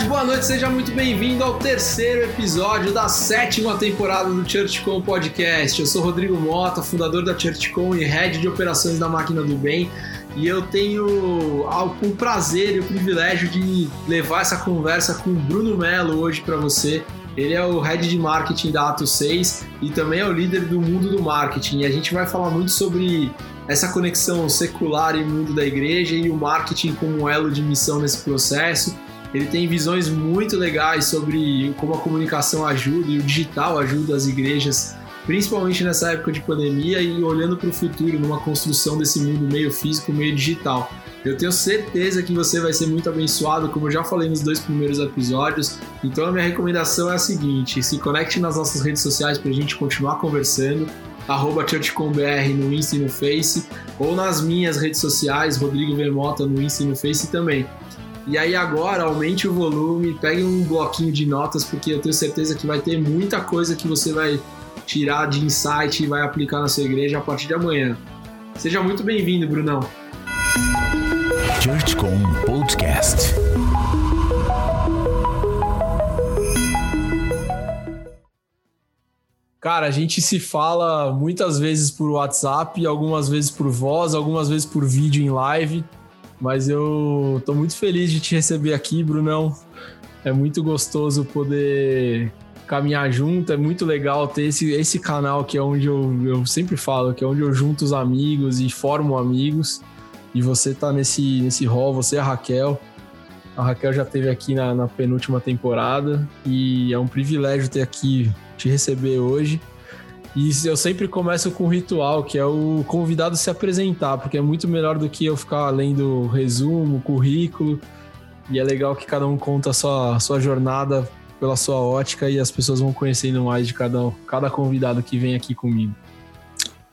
tarde, boa noite, seja muito bem-vindo ao terceiro episódio da sétima temporada do ChurchCom Podcast. Eu sou Rodrigo Mota, fundador da ChurchCom e head de operações da Máquina do Bem, e eu tenho o prazer e o privilégio de levar essa conversa com o Bruno Mello hoje para você. Ele é o head de marketing da Ato 6 e também é o líder do mundo do marketing. E a gente vai falar muito sobre essa conexão secular e mundo da igreja e o marketing como elo de missão nesse processo ele tem visões muito legais sobre como a comunicação ajuda e o digital ajuda as igrejas, principalmente nessa época de pandemia e olhando para o futuro, numa construção desse mundo meio físico, meio digital. Eu tenho certeza que você vai ser muito abençoado, como eu já falei nos dois primeiros episódios. Então a minha recomendação é a seguinte: se conecte nas nossas redes sociais para a gente continuar conversando. Arroba ChurchComBR no Insta e no Face, ou nas minhas redes sociais, Rodrigo Vermota no Insta e no Face também. E aí agora aumente o volume, pegue um bloquinho de notas, porque eu tenho certeza que vai ter muita coisa que você vai tirar de insight e vai aplicar na sua igreja a partir de amanhã. Seja muito bem-vindo, Brunão. ChurchCom Podcast. Cara, a gente se fala muitas vezes por WhatsApp, algumas vezes por voz, algumas vezes por vídeo em live. Mas eu tô muito feliz de te receber aqui, Brunão. É muito gostoso poder caminhar junto, é muito legal ter esse, esse canal que é onde eu, eu sempre falo, que é onde eu junto os amigos e formo amigos. E você tá nesse, nesse rol, você é a Raquel. A Raquel já esteve aqui na, na penúltima temporada e é um privilégio ter aqui, te receber hoje. E eu sempre começo com um ritual, que é o convidado se apresentar, porque é muito melhor do que eu ficar lendo resumo, currículo. E é legal que cada um conta a sua, sua jornada pela sua ótica e as pessoas vão conhecendo mais de cada, cada convidado que vem aqui comigo.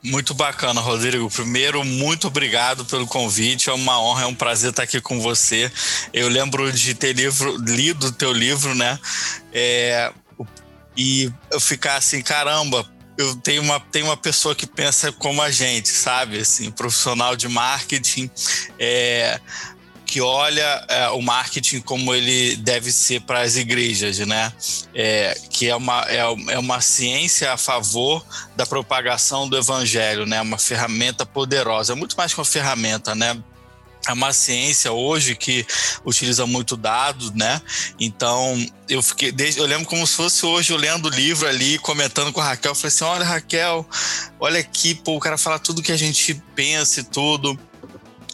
Muito bacana, Rodrigo. Primeiro, muito obrigado pelo convite. É uma honra, é um prazer estar aqui com você. Eu lembro de ter livro, lido o teu livro, né? É, e eu ficar assim, caramba, eu tenho uma, tenho uma pessoa que pensa como a gente, sabe? Assim, profissional de marketing, é, que olha é, o marketing como ele deve ser para as igrejas, né? É, que é uma, é, é uma ciência a favor da propagação do evangelho, né? Uma ferramenta poderosa, é muito mais que uma ferramenta, né? É uma ciência hoje que utiliza muito dados, né? Então eu fiquei, desde, eu lembro como se fosse hoje eu lendo o livro ali, comentando com a Raquel, eu falei assim, olha Raquel, olha aqui, pô, o cara fala tudo que a gente pensa e tudo.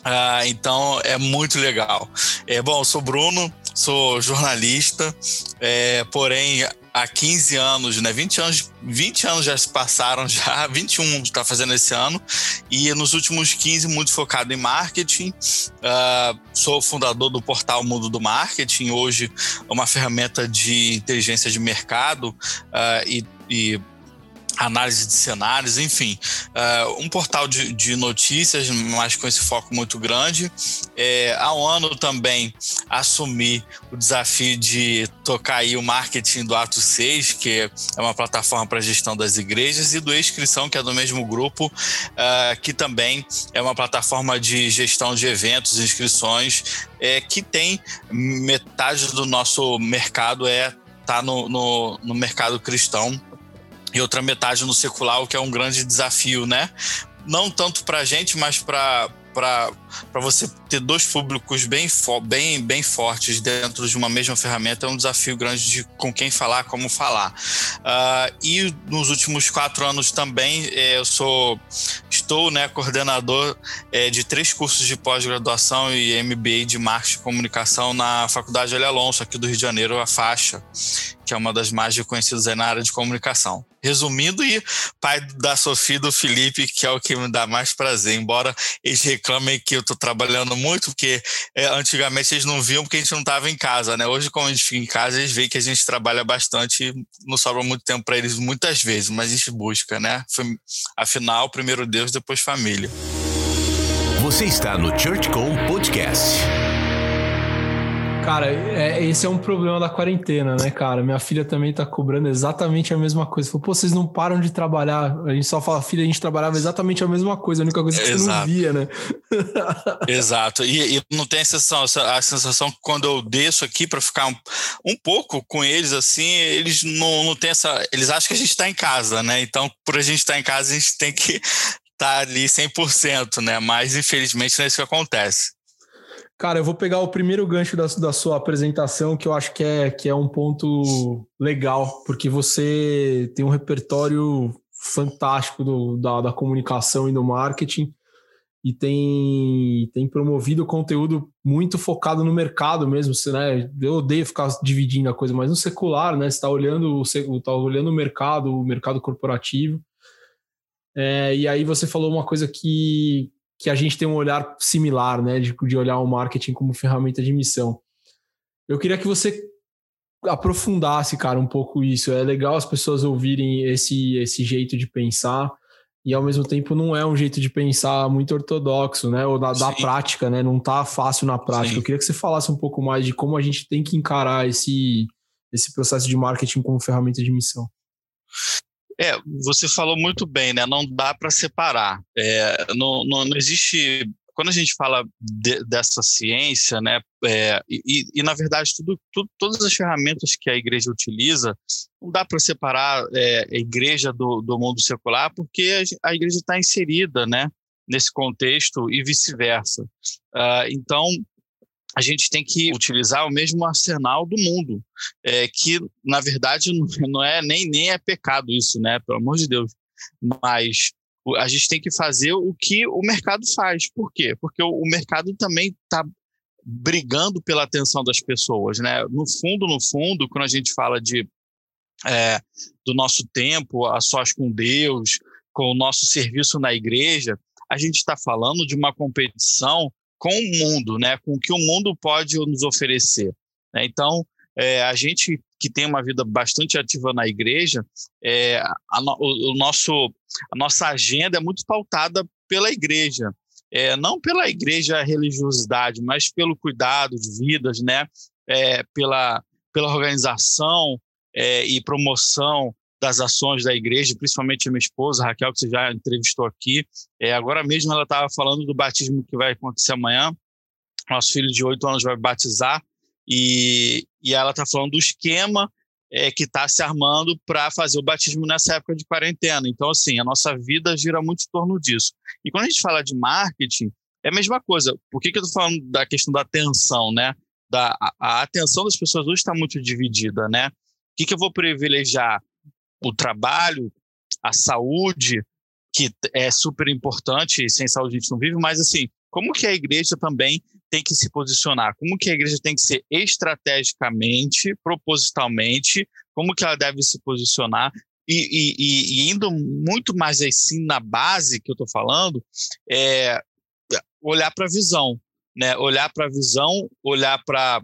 Ah, então é muito legal. É bom, eu sou Bruno, sou jornalista, é, porém há 15 anos, né? 20 anos, 20 anos já se passaram já, 21 está fazendo esse ano, e nos últimos 15 muito focado em marketing. Uh, sou fundador do portal Mundo do Marketing, hoje é uma ferramenta de inteligência de mercado uh, e, e análise de cenários, enfim, uh, um portal de, de, notícias, mas com esse foco muito grande. É, um ano também assumi o desafio de tocar aí o marketing do Ato 6, que é uma plataforma para gestão das igrejas, e do Inscrição, que é do mesmo grupo, uh, que também é uma plataforma de gestão de eventos, inscrições, é, que tem metade do nosso mercado é tá no, no, no mercado cristão e outra metade no secular, o que é um grande desafio, né? Não tanto para a gente, mas para para você ter dois públicos bem, bem, bem fortes dentro de uma mesma ferramenta é um desafio grande de com quem falar, como falar. Uh, e nos últimos quatro anos também eh, eu sou estou né, coordenador eh, de três cursos de pós-graduação e MBA de marketing e comunicação na Faculdade Olha Alonso, aqui do Rio de Janeiro, a faixa que é uma das mais reconhecidas na área de comunicação. Resumindo, e pai da Sofia e do Felipe, que é o que me dá mais prazer, embora eles reclamem que eu estou trabalhando muito, porque é, antigamente eles não viam porque a gente não estava em casa, né? Hoje, como a gente fica em casa, eles veem que a gente trabalha bastante não sobra muito tempo para eles muitas vezes, mas a gente busca, né? Afinal, primeiro Deus, depois família. Você está no ChurchCom Podcast. Cara, é, esse é um problema da quarentena, né, cara? Minha filha também tá cobrando exatamente a mesma coisa. Falou, pô, vocês não param de trabalhar. A gente só fala, filha, a gente trabalhava exatamente a mesma coisa, a única coisa que Exato. você não via, né? Exato. E, e, não tem a sensação, a sensação que quando eu desço aqui para ficar um, um, pouco com eles, assim, eles não, não têm essa. Eles acham que a gente tá em casa, né? Então, por a gente estar tá em casa, a gente tem que estar tá ali 100%, né? Mas, infelizmente, não é isso que acontece. Cara, eu vou pegar o primeiro gancho da, da sua apresentação, que eu acho que é, que é um ponto legal, porque você tem um repertório fantástico do, da, da comunicação e do marketing e tem, tem promovido conteúdo muito focado no mercado mesmo. Você, né, eu odeio ficar dividindo a coisa, mas no secular, né? Você está olhando, tá olhando o mercado, o mercado corporativo. É, e aí você falou uma coisa que, que a gente tem um olhar similar, né, de, de olhar o marketing como ferramenta de missão. Eu queria que você aprofundasse, cara, um pouco isso. É legal as pessoas ouvirem esse, esse jeito de pensar e ao mesmo tempo não é um jeito de pensar muito ortodoxo, né? Ou da, da prática, né? Não tá fácil na prática. Sim. Eu queria que você falasse um pouco mais de como a gente tem que encarar esse, esse processo de marketing como ferramenta de missão. É, você falou muito bem, né? Não dá para separar. É, não, não, não, existe. Quando a gente fala de, dessa ciência, né? É, e, e, na verdade, tudo, tudo, todas as ferramentas que a igreja utiliza, não dá para separar é, a igreja do, do mundo secular, porque a, igreja está inserida, né? Nesse contexto e vice-versa. Uh, então, a gente tem que utilizar o mesmo arsenal do mundo, é, que na verdade não é nem, nem é pecado isso, né? Pelo amor de Deus. Mas a gente tem que fazer o que o mercado faz. Por quê? Porque o, o mercado também está brigando pela atenção das pessoas, né? No fundo, no fundo, quando a gente fala de é, do nosso tempo a sós com Deus, com o nosso serviço na igreja, a gente está falando de uma competição com o mundo, né? com o que o mundo pode nos oferecer. Né? Então, é, a gente que tem uma vida bastante ativa na igreja, é, a, o, o, nosso, a nossa agenda é muito pautada pela igreja. É, não pela igreja religiosidade, mas pelo cuidado de vidas, né? É, pela, pela organização é, e promoção das ações da igreja, principalmente a minha esposa, Raquel, que você já entrevistou aqui. É, agora mesmo ela estava falando do batismo que vai acontecer amanhã. Nosso filho de oito anos vai batizar e, e ela está falando do esquema é, que está se armando para fazer o batismo nessa época de quarentena. Então, assim, a nossa vida gira muito em torno disso. E quando a gente fala de marketing, é a mesma coisa. Por que, que eu estou falando da questão da atenção, né? Da, a, a atenção das pessoas hoje está muito dividida, né? O que, que eu vou privilegiar? O trabalho, a saúde, que é super importante, sem saúde a gente não vive, mas assim, como que a igreja também tem que se posicionar? Como que a igreja tem que ser estrategicamente, propositalmente, como que ela deve se posicionar? E, e, e indo muito mais assim na base que eu estou falando, é olhar para a visão, né? Olhar para a visão, olhar para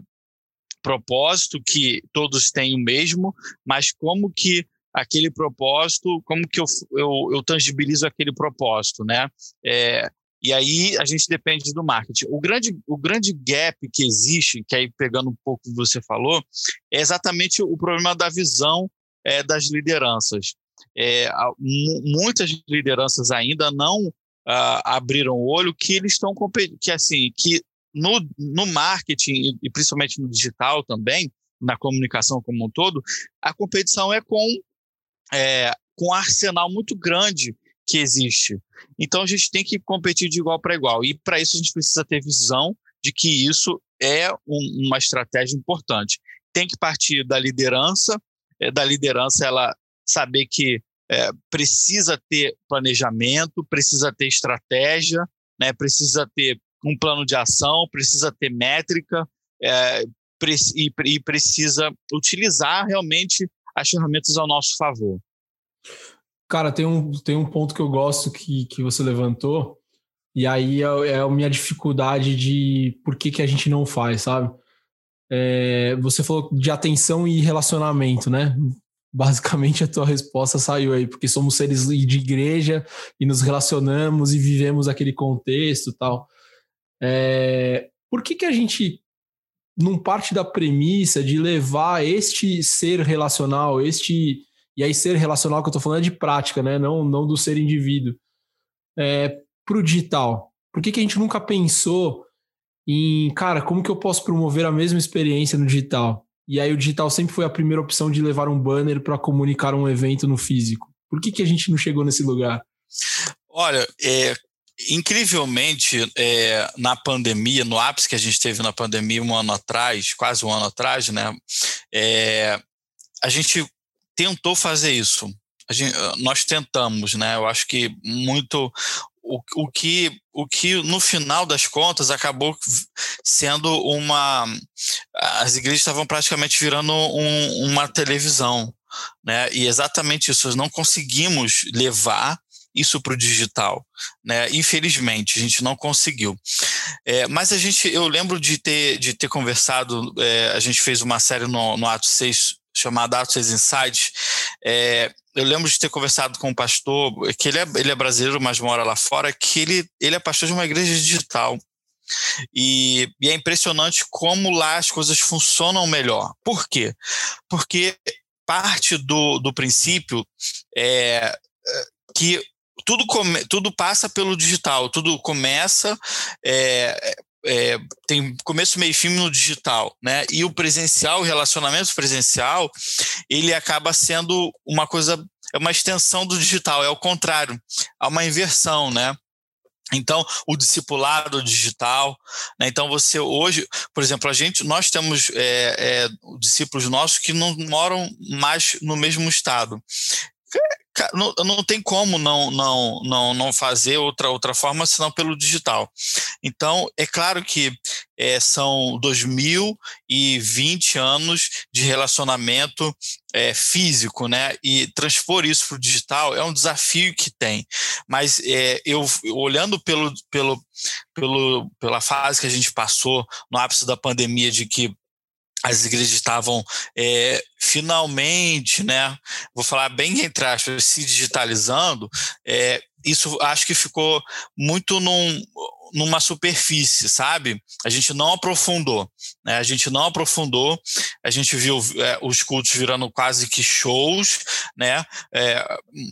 propósito que todos têm o mesmo, mas como que aquele propósito, como que eu, eu, eu tangibilizo aquele propósito, né? É, e aí a gente depende do marketing. O grande, o grande gap que existe, que aí pegando um pouco que você falou, é exatamente o problema da visão é, das lideranças. É, muitas lideranças ainda não uh, abriram o olho que eles estão que assim que no, no marketing e principalmente no digital também na comunicação como um todo a competição é com é, com um arsenal muito grande que existe. Então a gente tem que competir de igual para igual. E para isso a gente precisa ter visão de que isso é um, uma estratégia importante. Tem que partir da liderança, é, da liderança ela saber que é, precisa ter planejamento, precisa ter estratégia, né, precisa ter um plano de ação, precisa ter métrica é, e, e precisa utilizar realmente as ferramentas ao nosso favor. Cara, tem um, tem um ponto que eu gosto que, que você levantou, e aí é, é a minha dificuldade de por que, que a gente não faz, sabe? É, você falou de atenção e relacionamento, né? Basicamente a tua resposta saiu aí, porque somos seres de igreja e nos relacionamos e vivemos aquele contexto tal. É, por que, que a gente não parte da premissa de levar este ser relacional, este. E aí, ser relacional que eu estou falando é de prática, né? Não, não do ser indivíduo. É, para o digital. Por que, que a gente nunca pensou em, cara, como que eu posso promover a mesma experiência no digital? E aí o digital sempre foi a primeira opção de levar um banner para comunicar um evento no físico. Por que, que a gente não chegou nesse lugar? Olha, é, incrivelmente, é, na pandemia, no ápice que a gente teve na pandemia um ano atrás, quase um ano atrás, né? É, a gente tentou fazer isso. Gente, nós tentamos, né? Eu acho que muito o, o, que, o que no final das contas acabou sendo uma. As igrejas estavam praticamente virando um, uma televisão, né? E exatamente isso, nós não conseguimos levar isso para o digital, né? Infelizmente, a gente não conseguiu. É, mas a gente, eu lembro de ter, de ter conversado, é, a gente fez uma série no, no Ato 6 chamada Atos 6 Insights. É, eu lembro de ter conversado com um pastor, que ele é, ele é brasileiro, mas mora lá fora, que ele, ele é pastor de uma igreja digital. E, e, é impressionante como lá as coisas funcionam melhor. Por quê? Porque parte do, do princípio é, é que tudo, come, tudo passa pelo digital, tudo começa. É, é, tem começo, meio fim no digital, né? E o presencial, o relacionamento presencial, ele acaba sendo uma coisa, é uma extensão do digital, é o contrário, há uma inversão, né? Então, o discipulado digital, né? então você hoje, por exemplo, a gente, nós temos é, é, discípulos nossos que não moram mais no mesmo estado não, não tem como não, não, não, não fazer outra, outra forma senão pelo digital. Então, é claro que é, são 2020 anos de relacionamento é, físico, né? E transpor isso para o digital é um desafio que tem. Mas é, eu olhando pelo, pelo, pelo, pela fase que a gente passou no ápice da pandemia, de que as igrejas estavam é, finalmente, né, vou falar bem entre aspas, se digitalizando, é, isso acho que ficou muito num, numa superfície, sabe? A gente não aprofundou, né? A gente não aprofundou, a gente viu é, os cultos virando quase que shows, né? É,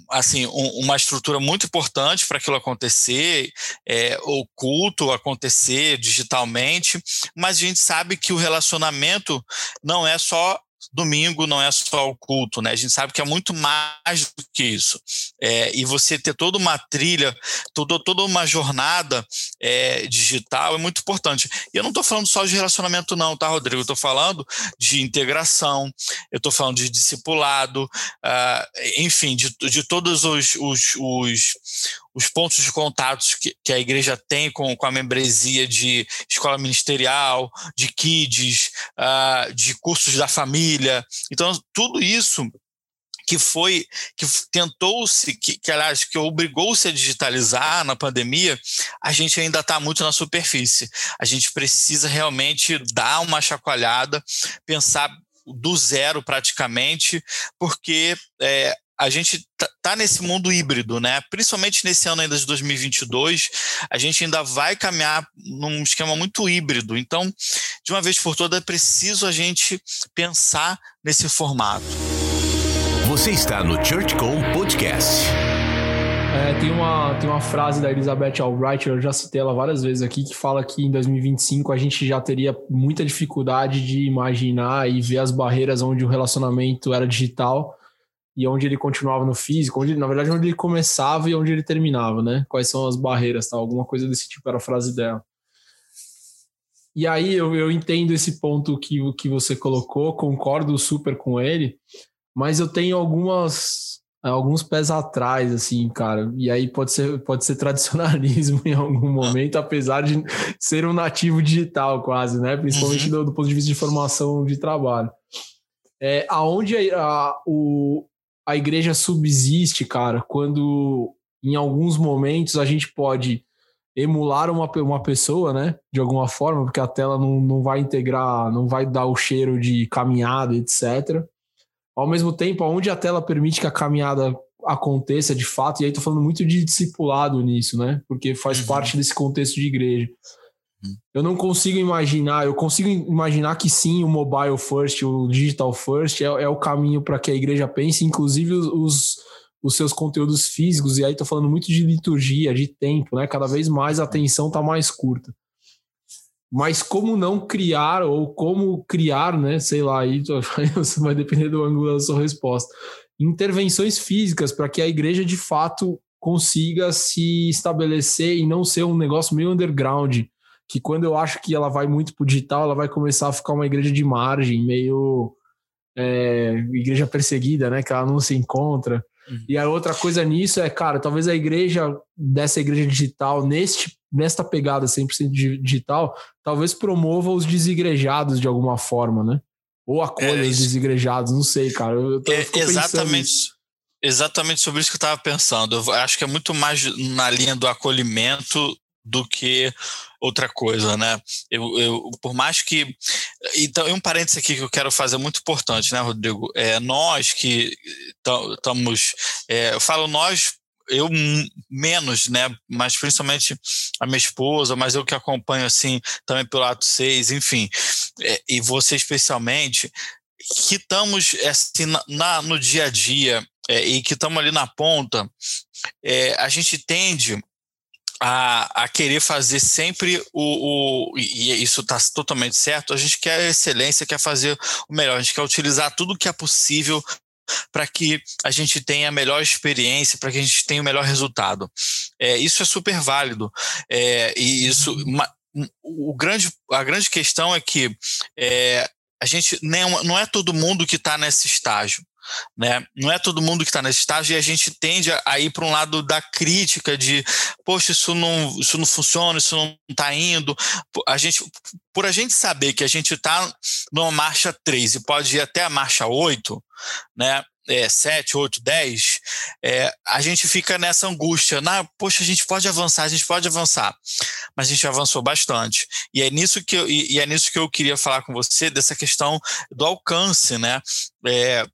assim, um, uma estrutura muito importante para aquilo acontecer, é, o culto acontecer digitalmente, mas a gente sabe que o relacionamento não é só domingo não é só o culto, né? A gente sabe que é muito mais do que isso. É, e você ter toda uma trilha, todo, toda uma jornada é, digital é muito importante. E eu não estou falando só de relacionamento, não, tá, Rodrigo? Eu estou falando de integração, eu estou falando de discipulado, uh, enfim, de, de todos os, os, os os pontos de contatos que, que, a igreja tem com, com a membresia de escola ministerial, de kids, uh, de cursos da família. Então, tudo isso que foi que tentou-se que, que aliás que obrigou-se a digitalizar na pandemia, a gente ainda está muito na superfície. A gente precisa realmente dar uma chacoalhada, pensar do zero praticamente, porque é, a gente tá, tá, nesse mundo híbrido, né? Principalmente nesse ano ainda de 2022, a gente ainda vai caminhar num esquema muito híbrido. Então, de uma vez por todas, é preciso a gente pensar nesse formato. Você está no ChurchCom Podcast. É, tem, uma, tem uma frase da Elizabeth Albright, eu já citei ela várias vezes aqui, que fala que em 2025 a gente já teria muita dificuldade de imaginar e ver as barreiras onde o relacionamento era digital e onde ele continuava no físico, onde na verdade onde ele começava e onde ele terminava, né? Quais são as barreiras, tal, alguma coisa desse tipo era a frase dela. E aí eu, eu entendo esse ponto que, que você colocou, concordo super com ele, mas eu tenho algumas alguns pés atrás, assim, cara. E aí pode ser, pode ser tradicionalismo em algum momento, apesar de ser um nativo digital quase, né? Principalmente uhum. do, do, ponto de vista de formação de trabalho. É, aonde a, a, o, a igreja subsiste, cara, quando em alguns momentos a gente pode emular uma, uma pessoa, né? De alguma forma, porque a tela não, não vai integrar, não vai dar o cheiro de caminhada, etc. Ao mesmo tempo, onde a tela permite que a caminhada aconteça de fato, e aí tô falando muito de discipulado nisso, né? Porque faz uhum. parte desse contexto de igreja. Eu não consigo imaginar, eu consigo imaginar que sim, o mobile first, o digital first é, é o caminho para que a igreja pense, inclusive os, os seus conteúdos físicos, e aí tô falando muito de liturgia, de tempo, né? Cada vez mais a atenção tá mais curta. Mas como não criar, ou como criar, né? Sei lá, aí vai depender do ângulo da sua resposta. Intervenções físicas para que a igreja de fato consiga se estabelecer e não ser um negócio meio underground, que quando eu acho que ela vai muito pro digital, ela vai começar a ficar uma igreja de margem, meio é, igreja perseguida, né? Que ela não se encontra. Uhum. E a outra coisa nisso é, cara, talvez a igreja dessa igreja digital, neste, nesta pegada 100% digital, talvez promova os desigrejados de alguma forma, né? Ou acolha é, os desigrejados, não sei, cara. Eu tô, é, exatamente. Exatamente sobre isso que eu estava pensando. Eu acho que é muito mais na linha do acolhimento do que outra coisa, né? Eu, eu, por mais que. Então, um parênteses aqui que eu quero fazer muito importante, né, Rodrigo? É, nós que estamos. É, eu falo nós eu menos, né? Mas principalmente a minha esposa, mas eu que acompanho assim também pelo ato 6, enfim, é, e você especialmente, que estamos assim, na, na, no dia a dia é, e que estamos ali na ponta, é, a gente tende a, a querer fazer sempre o, o e isso está totalmente certo, a gente quer excelência, quer fazer o melhor, a gente quer utilizar tudo que é possível para que a gente tenha a melhor experiência, para que a gente tenha o melhor resultado. É, isso é super válido. É, e isso, uma, o grande, a grande questão é que é, a gente nem, não é todo mundo que está nesse estágio. Né? Não é todo mundo que está nesse estágio e a gente tende a ir para um lado da crítica de, poxa, isso não, isso não funciona, isso não está indo. A gente, por a gente saber que a gente está numa marcha 3 e pode ir até a marcha 8, né? É, 7, 8, 10, é, a gente fica nessa angústia. Na, poxa, a gente pode avançar, a gente pode avançar. Mas a gente avançou bastante. E é nisso que eu, e, e é nisso que eu queria falar com você, dessa questão do alcance, né? É,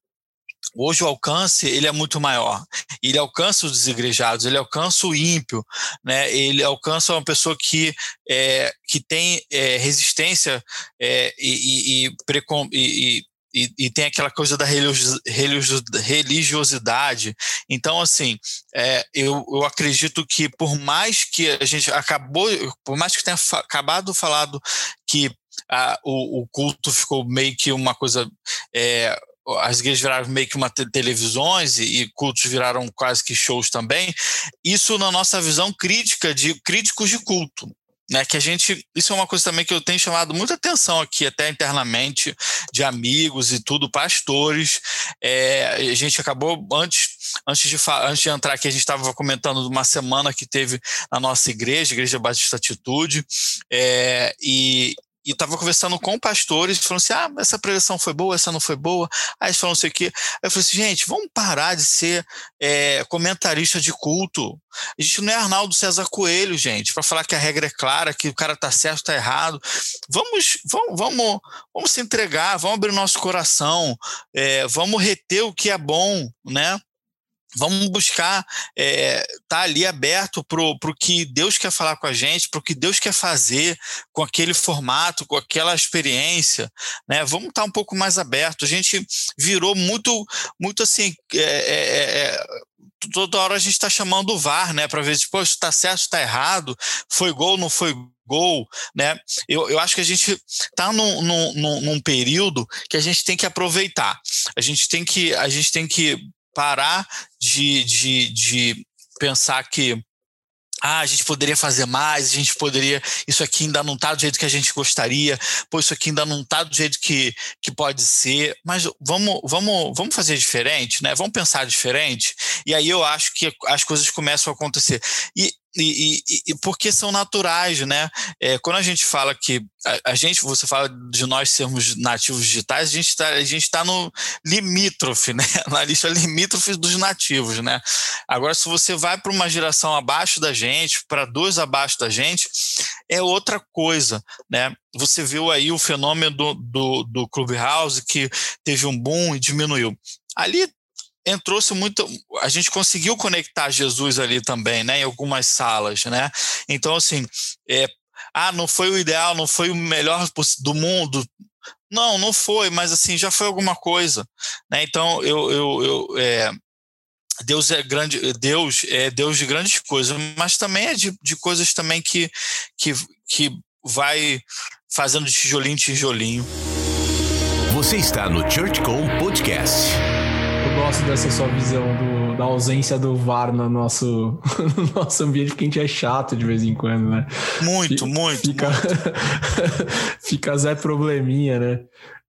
Hoje o alcance ele é muito maior. Ele alcança os desigrejados, ele alcança o ímpio, né? ele alcança uma pessoa que, é, que tem é, resistência é, e, e, e, e, e, tem aquela coisa da religiosidade. Então, assim, é, eu, eu acredito que por mais que a gente acabou, por mais que tenha acabado falado que a, o, o culto ficou meio que uma coisa. É, as igrejas viraram meio que uma te televisões e, e, cultos viraram quase que shows também. Isso na nossa visão crítica de críticos de culto. Né, que a gente, isso é uma coisa também que eu tenho chamado muita atenção aqui, até internamente, de amigos e tudo, pastores. É, a gente acabou, antes, antes, de, antes de entrar aqui, a gente estava comentando de uma semana que teve na nossa igreja, Igreja Batista Atitude, é, e, e estava conversando com pastores, falando assim: ah, essa pregação foi boa, essa não foi boa. Aí eles falaram não sei. Aí eu falei assim: gente, vamos parar de ser é, comentarista de culto. A gente não é Arnaldo César Coelho, gente, para falar que a regra é clara, que o cara tá certo, tá errado. Vamos, vamos, vamos, vamos se entregar, vamos abrir nosso coração, é, vamos reter o que é bom, né? Vamos buscar estar é, tá ali aberto para o que Deus quer falar com a gente, para o que Deus quer fazer com aquele formato, com aquela experiência, né? Vamos estar tá um pouco mais aberto. A gente virou muito, muito assim, é, é, toda hora a gente está chamando o VAR, né, para ver se está certo, está errado, foi gol, não foi gol, né? Eu, eu acho que a gente está num, num, num, período que a gente tem que aproveitar. A gente tem que, a gente tem que parar de, de, de pensar que ah, a gente poderia fazer mais, a gente poderia. Isso aqui ainda não está do jeito que a gente gostaria, pô, isso aqui ainda não está do jeito que, que pode ser, mas vamos, vamos, vamos fazer diferente, né? Vamos pensar diferente. E aí eu acho que as coisas começam a acontecer. E e, e, e, porque são naturais, né? É, quando a gente fala que a, a, gente, você fala de nós sermos nativos digitais, a gente está a gente tá no limítrofe, né? Na lista limítrofe dos nativos, né? Agora, se você vai para uma geração abaixo da gente, para duas abaixo da gente, é outra coisa, né? Você viu aí o fenômeno do, do, do Clubhouse que teve um boom e diminuiu. Ali entrou-se muito. A gente conseguiu conectar Jesus ali também, né? Em algumas salas, né? Então, assim, é, ah, não foi o ideal, não foi o melhor do mundo. Não, não foi, mas assim, já foi alguma coisa. Né? Então, eu, eu, eu é, Deus é grande, Deus é Deus de grandes coisas, mas também é de, de coisas também que, que, que vai fazendo tijolinho em tijolinho. Você está no ChurchCom Podcast. Eu gosto dessa sua visão do, da ausência do VAR no nosso, no nosso ambiente, porque a gente é chato de vez em quando, né? Muito, muito. Fica, muito. fica Zé Probleminha, né?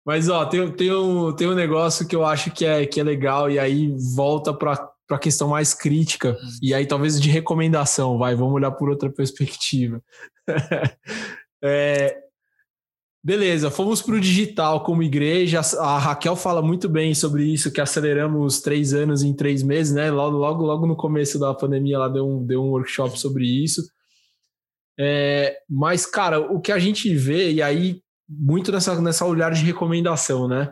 Mas, ó, tem, tem, um, tem um negócio que eu acho que é, que é legal, e aí volta para para a questão mais crítica e aí talvez de recomendação, vai, vamos olhar por outra perspectiva. é, beleza, fomos para o digital como igreja. A Raquel fala muito bem sobre isso, que aceleramos três anos em três meses, né? Logo, logo, logo no começo da pandemia, ela deu um, deu um workshop sobre isso. É, mas, cara, o que a gente vê, e aí, muito nessa, nessa olhar de recomendação, né?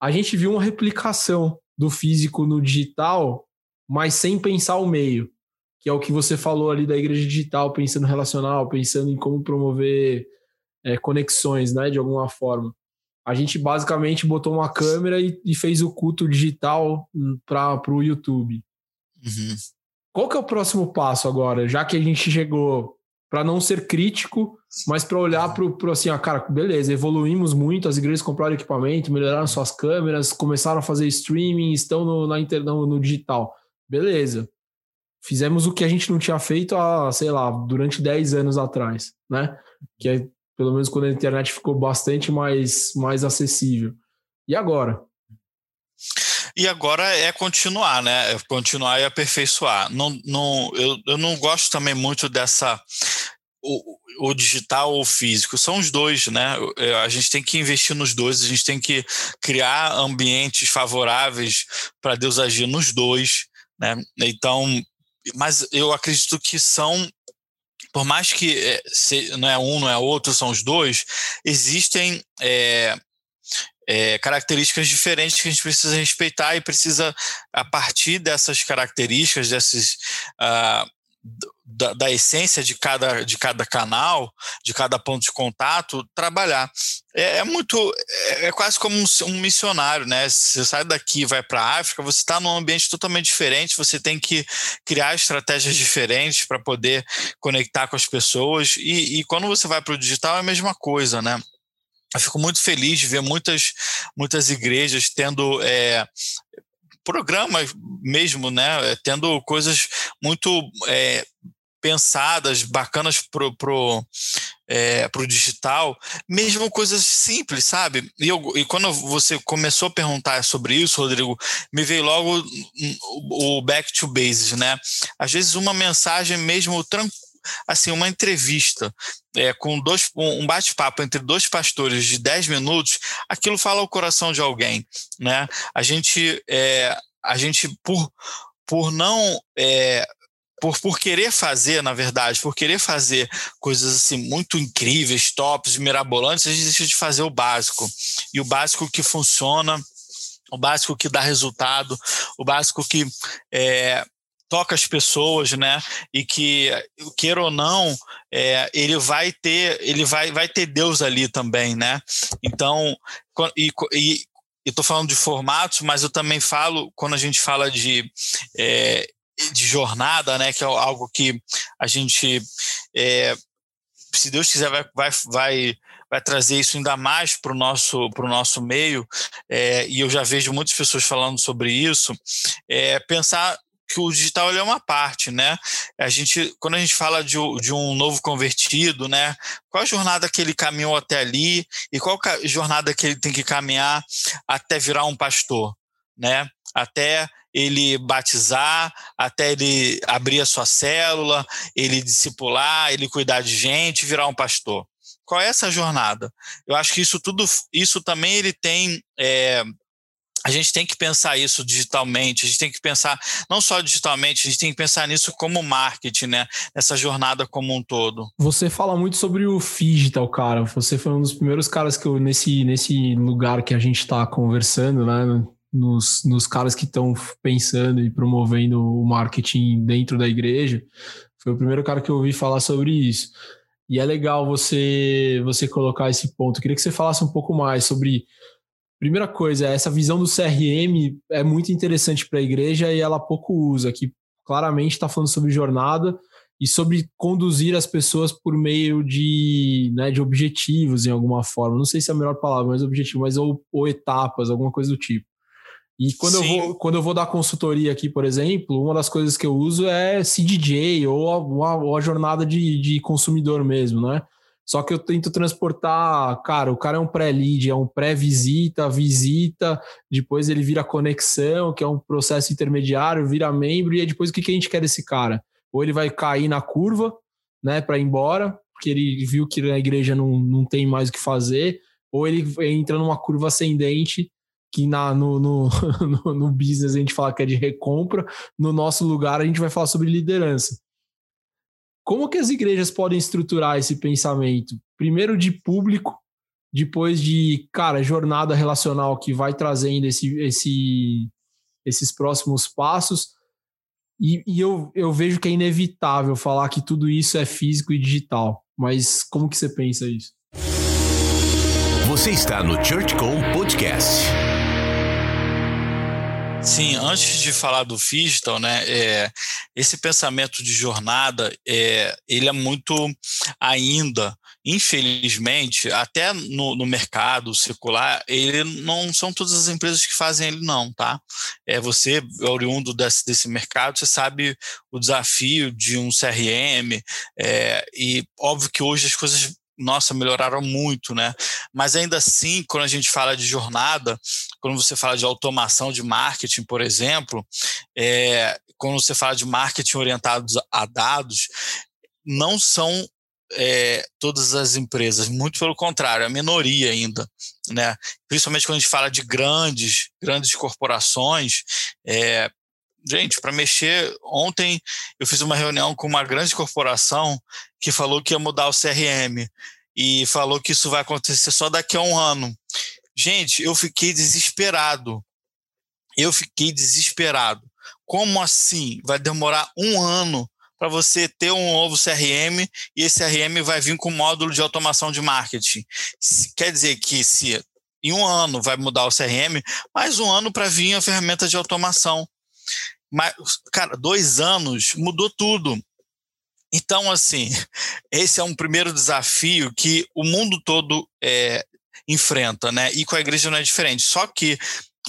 A gente viu uma replicação do físico no digital mas sem pensar o meio, que é o que você falou ali da igreja digital, pensando relacional, pensando em como promover é, conexões, né, de alguma forma. A gente basicamente botou uma câmera e, e fez o culto digital hum, para o YouTube. Uhum. Qual que é o próximo passo agora, já que a gente chegou para não ser crítico, mas para olhar para o assim, ah, cara, beleza, evoluímos muito, as igrejas compraram equipamento, melhoraram suas câmeras, começaram a fazer streaming, estão no, na inter, no, no digital beleza. Fizemos o que a gente não tinha feito há, sei lá, durante 10 anos atrás, né? Que é, pelo menos quando a internet ficou bastante mais, mais acessível. E agora? E agora é continuar, né? É continuar e aperfeiçoar. Não, não, eu, eu não gosto também muito dessa. O, o digital ou o físico, são os dois, né? A gente tem que investir nos dois, a gente tem que criar ambientes favoráveis para Deus agir nos dois. Né? Então, mas eu acredito que são por mais que é, se, não é um, não é outro, são os dois, existem é, é, características diferentes que a gente precisa respeitar e precisa, a partir dessas características, desses, uh, da, da, essência de cada, de cada canal, de cada ponto de contato, trabalhar. É, é muito, é, é, quase como um, um, missionário, né? Você sai daqui vai para a África, você está num ambiente totalmente diferente, você tem que criar estratégias diferentes para poder conectar com as pessoas. E, e quando você vai para o digital é a mesma coisa, né? Eu fico muito feliz de ver muitas, muitas igrejas tendo é, programas mesmo, né? Tendo coisas muito é, pensadas, bacanas pro, pro, é, pro digital, mesmo coisas simples, sabe? E, eu, e quando você começou a perguntar sobre isso, Rodrigo, me veio logo o back to basics, né? Às vezes uma mensagem mesmo tranquila assim, uma entrevista é, com dois, um bate-papo entre dois pastores de 10 minutos, aquilo fala o coração de alguém, né? A gente, é, a gente por, por não é, por, por querer fazer, na verdade, por querer fazer coisas assim muito incríveis, tops, mirabolantes, a gente deixa de fazer o básico. E o básico que funciona, o básico que dá resultado, o básico que é, toca as pessoas, né? E que, queira ou não, é, ele vai ter, ele vai, vai ter Deus ali também, né? Então, e, e estou falando de formatos, mas eu também falo, quando a gente fala de é, de jornada, né? Que é algo que a gente, é, se Deus quiser, vai, vai, vai, vai trazer isso ainda mais para o nosso, pro nosso meio, é, e eu já vejo muitas pessoas falando sobre isso, é, pensar que o digital é uma parte, né? A gente, quando a gente fala de, de, um novo convertido, né? Qual a jornada que ele caminhou até ali e qual a jornada que ele tem que caminhar até virar um pastor, né? Até ele batizar, até ele abrir a sua célula, ele discipular, ele cuidar de gente, virar um pastor. Qual é essa jornada? Eu acho que isso tudo, isso também ele tem é, a gente tem que pensar isso digitalmente, a gente tem que pensar não só digitalmente, a gente tem que pensar nisso como marketing, né? Nessa jornada como um todo. Você fala muito sobre o digital, cara. Você foi um dos primeiros caras que eu, nesse, nesse lugar que a gente está conversando, né? Nos, nos caras que estão pensando e promovendo o marketing dentro da igreja. Foi o primeiro cara que eu ouvi falar sobre isso. E é legal você você colocar esse ponto. Eu queria que você falasse um pouco mais sobre primeira coisa, essa visão do CRM é muito interessante para a igreja e ela pouco usa, que claramente está falando sobre jornada e sobre conduzir as pessoas por meio de, né, de objetivos em alguma forma. Não sei se é a melhor palavra, mas objetivo, mas ou, ou etapas, alguma coisa do tipo. E quando eu, vou, quando eu vou dar consultoria aqui, por exemplo, uma das coisas que eu uso é CDJ ou a, ou a jornada de, de consumidor mesmo, né? Só que eu tento transportar, cara, o cara é um pré-lead, é um pré-visita, visita, depois ele vira conexão, que é um processo intermediário, vira membro, e aí depois o que, que a gente quer desse cara? Ou ele vai cair na curva, né, para ir embora, porque ele viu que na igreja não, não tem mais o que fazer, ou ele entra numa curva ascendente que na, no, no, no, business a gente fala que é de recompra, no nosso lugar a gente vai falar sobre liderança. Como que as igrejas podem estruturar esse pensamento? Primeiro de público, depois de, cara, jornada relacional que vai trazendo esse, esse, esses próximos passos. E, e eu, eu vejo que é inevitável falar que tudo isso é físico e digital. Mas como que você pensa isso? Você está no ChurchCom Podcast. Sim, antes de falar do digital, né, é, esse pensamento de jornada, é, ele é muito ainda, infelizmente, até no, no, mercado circular, ele não são todas as empresas que fazem ele não, tá? É você oriundo desse, desse mercado, você sabe o desafio de um CRM, é, e óbvio que hoje as coisas nossa, melhoraram muito, né? Mas ainda assim, quando a gente fala de jornada, quando você fala de automação de marketing, por exemplo, é, quando você fala de marketing orientado a dados, não são é, todas as empresas, muito pelo contrário, a minoria ainda, né? Principalmente quando a gente fala de grandes, grandes corporações, é, gente, para mexer, ontem eu fiz uma reunião com uma grande corporação que falou que ia mudar o CRM e falou que isso vai acontecer só daqui a um ano. Gente, eu fiquei desesperado. Eu fiquei desesperado. Como assim? Vai demorar um ano para você ter um novo CRM e esse CRM vai vir com módulo de automação de marketing. Quer dizer que se em um ano vai mudar o CRM, mais um ano para vir a ferramenta de automação. Mas, cara, dois anos mudou tudo. Então, assim, esse é um primeiro desafio que o mundo todo é, enfrenta, né? E com a igreja não é diferente. Só que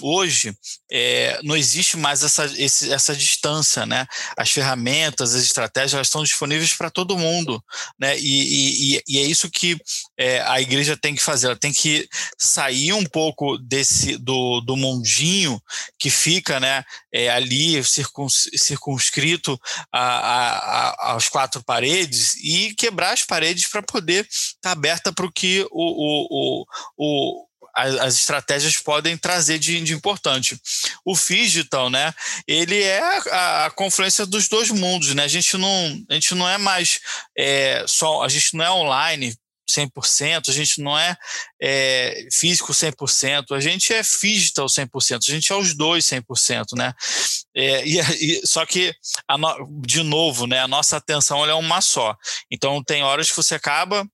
hoje é, não existe mais essa, esse, essa distância, né? As ferramentas, as estratégias, elas estão disponíveis para todo mundo, né? E, e, e, é isso que é, a igreja tem que fazer. Ela tem que sair um pouco desse do, do mundinho que fica, né? É, ali circuns, circunscrito a, a, a, aos quatro paredes e quebrar as paredes para poder estar tá aberta para o que o, o, o, o as, as estratégias podem trazer de, de, importante. O digital, né, ele é a, a, confluência dos dois mundos, né? A gente não, a gente não é mais é, só, a gente não é online 100%, a gente não é, é físico 100%, a gente é digital 100%, a gente é os dois 100%, né? É, e, e, só que, no, de novo, né, a nossa atenção é uma só. Então, tem horas que você acaba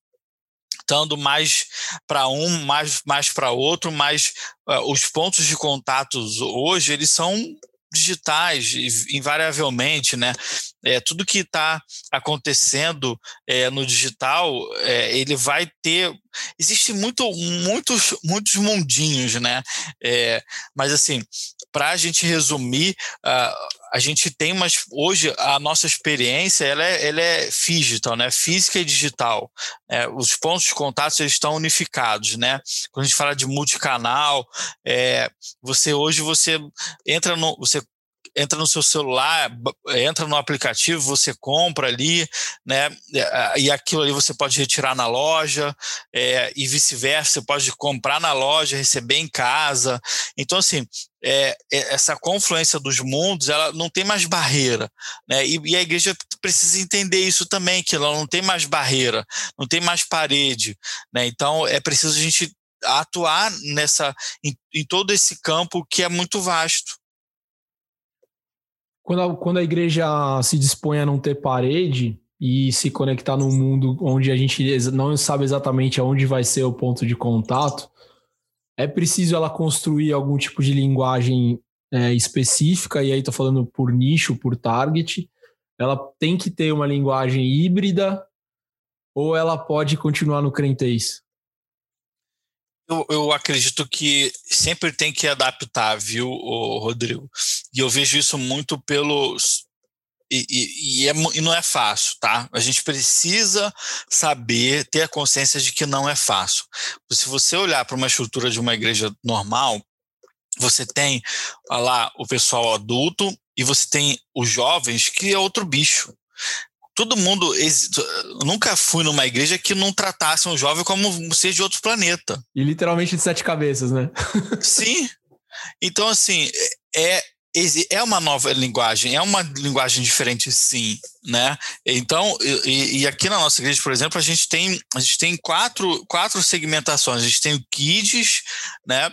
estando mais para um, mais, mais para outro, mas uh, os pontos de contatos hoje eles são digitais, invariavelmente, né? É, tudo que está acontecendo é, no digital, é, ele vai ter. Existem muito, muitos, muitos mundinhos, né? É, mas assim, para a gente resumir, uh, a gente tem mas hoje a nossa experiência ela é, ela é digital, né? Física e digital. É, os pontos de contato eles estão unificados, né? Quando a gente fala de multicanal, é, você hoje você entra no, você entra no seu celular, entra no aplicativo, você compra ali, né? E aquilo ali você pode retirar na loja, é, e vice-versa, você pode comprar na loja, receber em casa. Então, assim, é, é, essa confluência dos mundos, ela não tem mais barreira, né? E, e, a igreja precisa entender isso também, que ela não tem mais barreira, não tem mais parede, né? Então, é preciso a gente atuar nessa em, em todo esse campo que é muito vasto. Quando a, quando a igreja se dispõe a não ter parede, e se conectar num mundo onde a gente não sabe exatamente aonde vai ser o ponto de contato, é preciso ela construir algum tipo de linguagem é, específica, e aí estou falando por nicho, por target. Ela tem que ter uma linguagem híbrida ou ela pode continuar no crentez? Eu, eu, acredito que sempre tem que adaptar, viu, Rodrigo? E eu vejo isso muito pelos. E, e, e, é, e, não é fácil, tá? A gente precisa saber, ter a consciência de que não é fácil. Se você olhar para uma estrutura de uma igreja normal, você tem lá o pessoal adulto e você tem os jovens, que é outro bicho todo mundo. Nunca fui numa igreja que não tratasse um jovem como ser de outro planeta. E literalmente de sete cabeças, né? Sim. Então, assim, é, é uma nova linguagem, é uma linguagem diferente, sim, né? Então, e, e, aqui na nossa igreja, por exemplo, a gente tem, a gente tem quatro, quatro segmentações. A gente tem o Kids, né?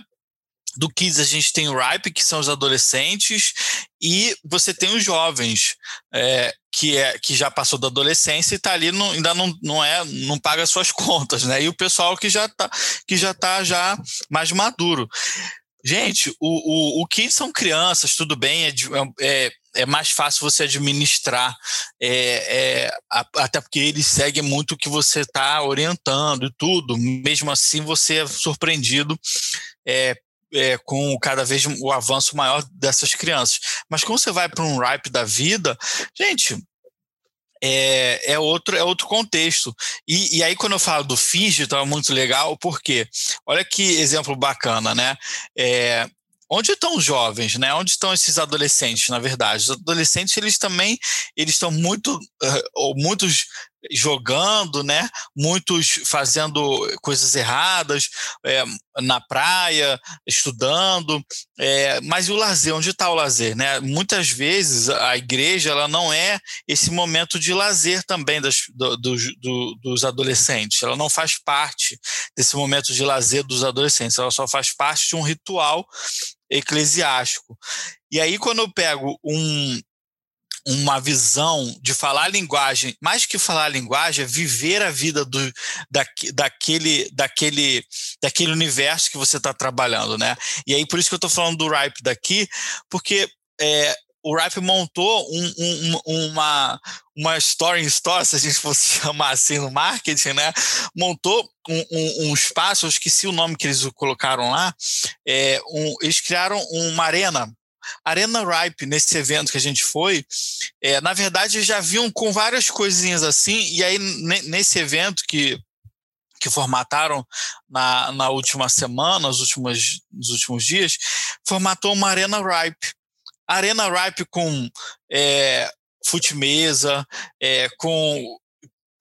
do Kids a gente tem o Ripe, que são os adolescentes, e você tem os jovens, é, que, é, que já passou da adolescência e está ali, ainda não, não, é, não paga suas contas, né? E o pessoal que já está que já tá já mais maduro. Gente, o, o, o Kids são crianças, tudo bem, é, é, é mais fácil você administrar, é, é, até porque eles seguem muito o que você está orientando e tudo. Mesmo assim, você é surpreendido é, é, com cada vez o avanço maior dessas crianças. Mas quando você vai para um ripe da vida, gente, é, é, outro, é outro contexto. E, e aí, quando eu falo do digital, é muito legal, porque olha que exemplo bacana, né? É, onde estão os jovens, né? Onde estão esses adolescentes, na verdade? Os adolescentes, eles também, eles estão muito, uh, muitos jogando, né? Muitos fazendo coisas erradas é, na praia, estudando. É, mas e o lazer? Onde está o lazer? Né? Muitas vezes a igreja ela não é esse momento de lazer também das, do, do, do, dos adolescentes. Ela não faz parte desse momento de lazer dos adolescentes. Ela só faz parte de um ritual eclesiástico. E aí, quando eu pego um, uma visão de falar a linguagem, mais que falar a linguagem, é viver a vida do, da, daquele, daquele, daquele universo que você está trabalhando, né? E aí por isso que eu estou falando do Ripe daqui, porque é, o Ripe montou um, um, uma, uma story in store, se a gente fosse chamar assim no marketing, né? Montou um, um, espaço, eu esqueci o nome que eles colocaram lá, é, eles criaram uma arena Arena Ripe, nesse evento que a gente foi, é, na verdade já vinham com várias coisinhas assim, e aí nesse evento que, que formataram na, na última semana, nos últimos, nos últimos dias, formatou uma Arena Ripe. Arena Ripe com é, fute-mesa, é, com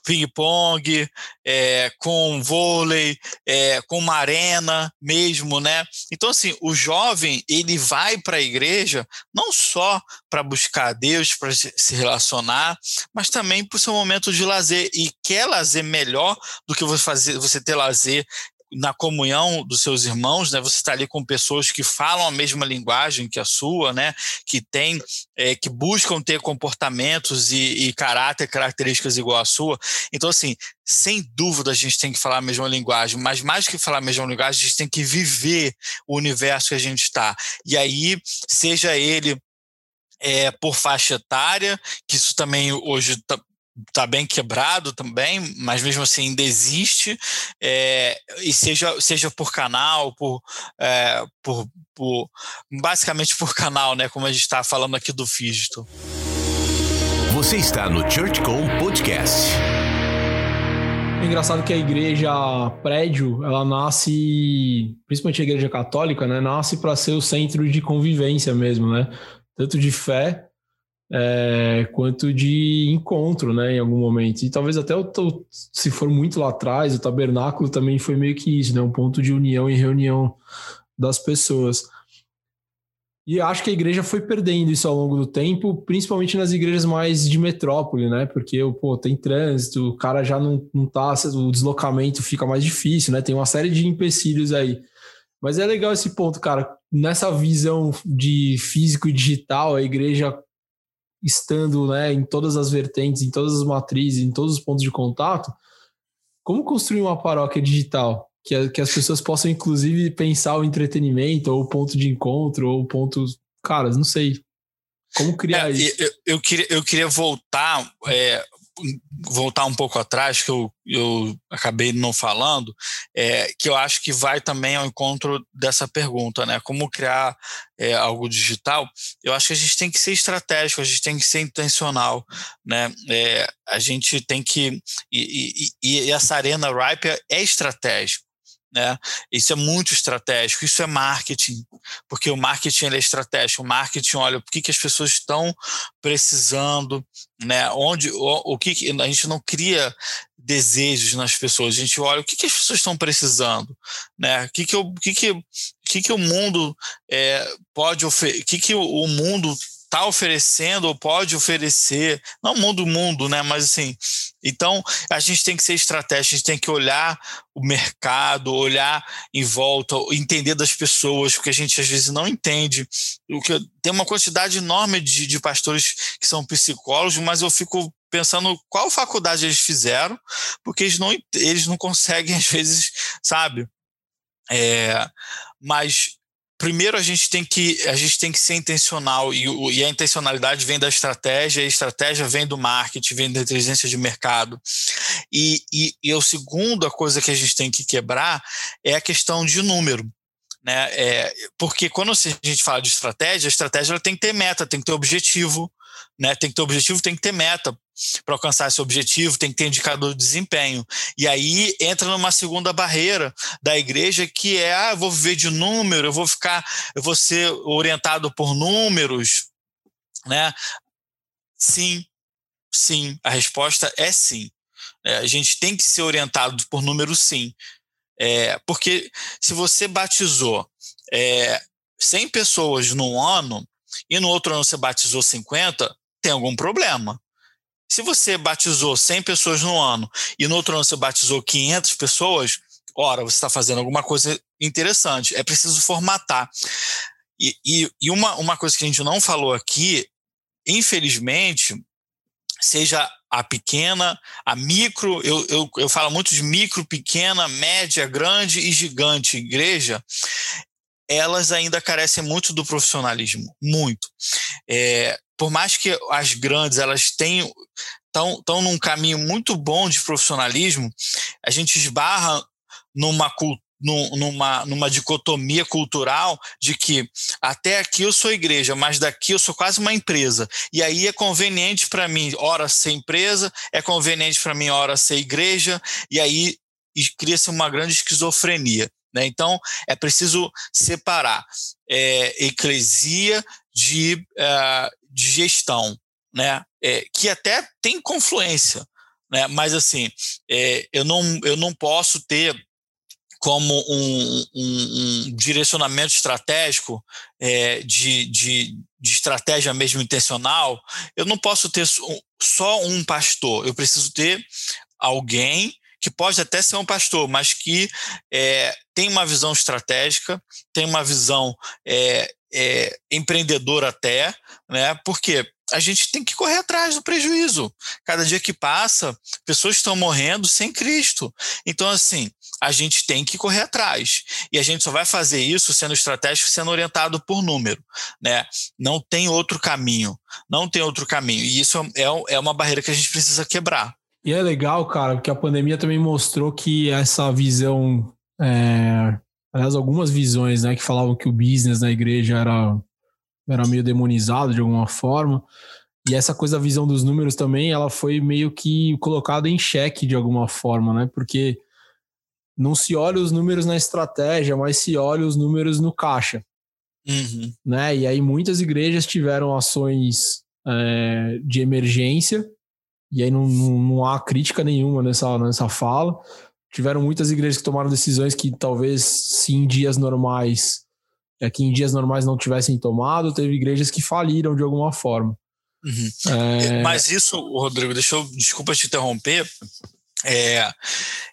ping-pong, é, com vôlei, é, com uma arena mesmo, né? Então, assim, o jovem, ele vai para a igreja não só para buscar a Deus, para se relacionar, mas também para o seu momento de lazer. E quer lazer melhor do que você, fazer, você ter lazer na comunhão dos seus irmãos, né? Você está ali com pessoas que falam a mesma linguagem que a sua, né? Que tem, é, que buscam ter comportamentos e, e caráter, características igual à sua. Então, assim, sem dúvida a gente tem que falar a mesma linguagem, mas mais que falar a mesma linguagem, a gente tem que viver o universo que a gente está. E aí, seja ele é, por faixa etária, que isso também hoje tá, está bem quebrado também, mas mesmo assim ainda existe, é, e seja, seja por canal, por, é, por, por, basicamente por canal, né, como a gente está falando aqui do Fígito. Você está no ChurchCom Podcast. É engraçado que a igreja prédio, ela nasce, principalmente a igreja católica, né, nasce para ser o centro de convivência mesmo, né? Tanto de fé é, quanto de encontro, né, em algum momento. E talvez até, o, se for muito lá atrás, o tabernáculo também foi meio que isso, né, um ponto de união e reunião das pessoas. E acho que a igreja foi perdendo isso ao longo do tempo, principalmente nas igrejas mais de metrópole, né? Porque, pô, tem trânsito, o cara já não, não tá, o deslocamento fica mais difícil, né? Tem uma série de empecilhos aí. Mas é legal esse ponto, cara. Nessa visão de físico e digital, a igreja estando né, em todas as vertentes, em todas as matrizes, em todos os pontos de contato, como construir uma paróquia digital? Que, que as pessoas possam, inclusive, pensar o entretenimento, ou o ponto de encontro, ou o ponto. Caras, não sei. Como criar é, isso? Eu, eu, queria, eu queria voltar é, voltar um pouco atrás, que eu, eu acabei não falando, é, que eu acho que vai também ao encontro dessa pergunta, né? Como criar é, algo digital? Eu acho que a gente tem que ser estratégico, a gente tem que ser intencional, né? É, a gente tem que. E, e, e essa arena Ripe é estratégico. Né? Isso é muito estratégico, isso é marketing, porque o marketing é estratégico. O marketing olha o que, que as pessoas estão precisando, né? Onde o, o que a gente não cria desejos nas pessoas, a gente olha o que, que as pessoas estão precisando, né? O que que, o, que, que, que, que o mundo é, pode oferecer, o que, que o mundo está oferecendo ou pode oferecer, não mundo mundo, né? Mas assim, então a gente tem que ser estratégico, a gente tem que olhar o mercado, olhar em volta, entender das pessoas, porque a gente às vezes não entende. Tem uma quantidade enorme de, de pastores que são psicólogos, mas eu fico pensando qual faculdade eles fizeram, porque eles não, eles não conseguem, às vezes, sabe? É, mas primeiro a gente tem que a gente tem que ser intencional e, e, a intencionalidade vem da estratégia, a estratégia vem do marketing, vem da inteligência de mercado. E, e, e a segunda coisa que a gente tem que quebrar é a questão de número. Né? É, porque quando a gente fala de estratégia, a estratégia ela tem que ter meta, tem que ter objetivo, né? Tem que ter objetivo, tem que ter meta para alcançar esse objetivo, tem que ter indicador de desempenho. E aí entra numa segunda barreira da igreja que é, ah, eu vou viver de número, eu vou ficar, eu vou ser orientado por números, né? Sim, sim, a resposta é sim. É, a gente tem que ser orientado por números, sim. É, porque se você batizou é, 100 pessoas num ano e no outro ano você batizou 50, tem algum problema. Se você batizou 100 pessoas no ano e no outro ano você batizou 500 pessoas, ora, você está fazendo alguma coisa interessante. É preciso formatar. E, e, e, uma, uma coisa que a gente não falou aqui, infelizmente, seja a pequena, a micro, eu, eu, eu falo muito de micro, pequena, média, grande e gigante igreja, elas ainda carecem muito do profissionalismo, muito. É, por mais que as grandes elas tenham estão num caminho muito bom de profissionalismo, a gente esbarra numa numa, numa dicotomia cultural de que até aqui eu sou igreja, mas daqui eu sou quase uma empresa. E aí é conveniente para mim, hora ser empresa, é conveniente para mim, hora ser igreja, e aí cria-se uma grande esquizofrenia. Né? Então, é preciso separar é, eclesia de, uh, de gestão, né? É, que até tem confluência, né? mas assim, é, eu, não, eu não posso ter como um, um, um direcionamento estratégico é, de, de, de, estratégia mesmo intencional, eu não posso ter só um pastor, eu preciso ter alguém que pode até ser um pastor, mas que é, tem uma visão estratégica, tem uma visão é, é, empreendedora até, né? Porque a gente tem que correr atrás do prejuízo. Cada dia que passa, pessoas estão morrendo sem Cristo. Então, assim, a gente tem que correr atrás. E a gente só vai fazer isso sendo estratégico, sendo orientado por número. Né? Não tem outro caminho. Não tem outro caminho. E isso é, é uma barreira que a gente precisa quebrar. E é legal, cara, porque a pandemia também mostrou que essa visão. É, aliás, algumas visões né, que falavam que o business na igreja era, era meio demonizado de alguma forma. E essa coisa da visão dos números também, ela foi meio que colocada em xeque de alguma forma, né? Porque não se olha os números na estratégia, mas se olha os números no caixa. Uhum. Né? E aí muitas igrejas tiveram ações é, de emergência e aí não, não, não, há crítica nenhuma nessa, nessa fala. Tiveram muitas igrejas que tomaram decisões que talvez se em dias normais, é, que em dias normais não tivessem tomado, teve igrejas que faliram de alguma forma. Uhum. É... Mas isso, Rodrigo, deixa eu, desculpa te interromper. É,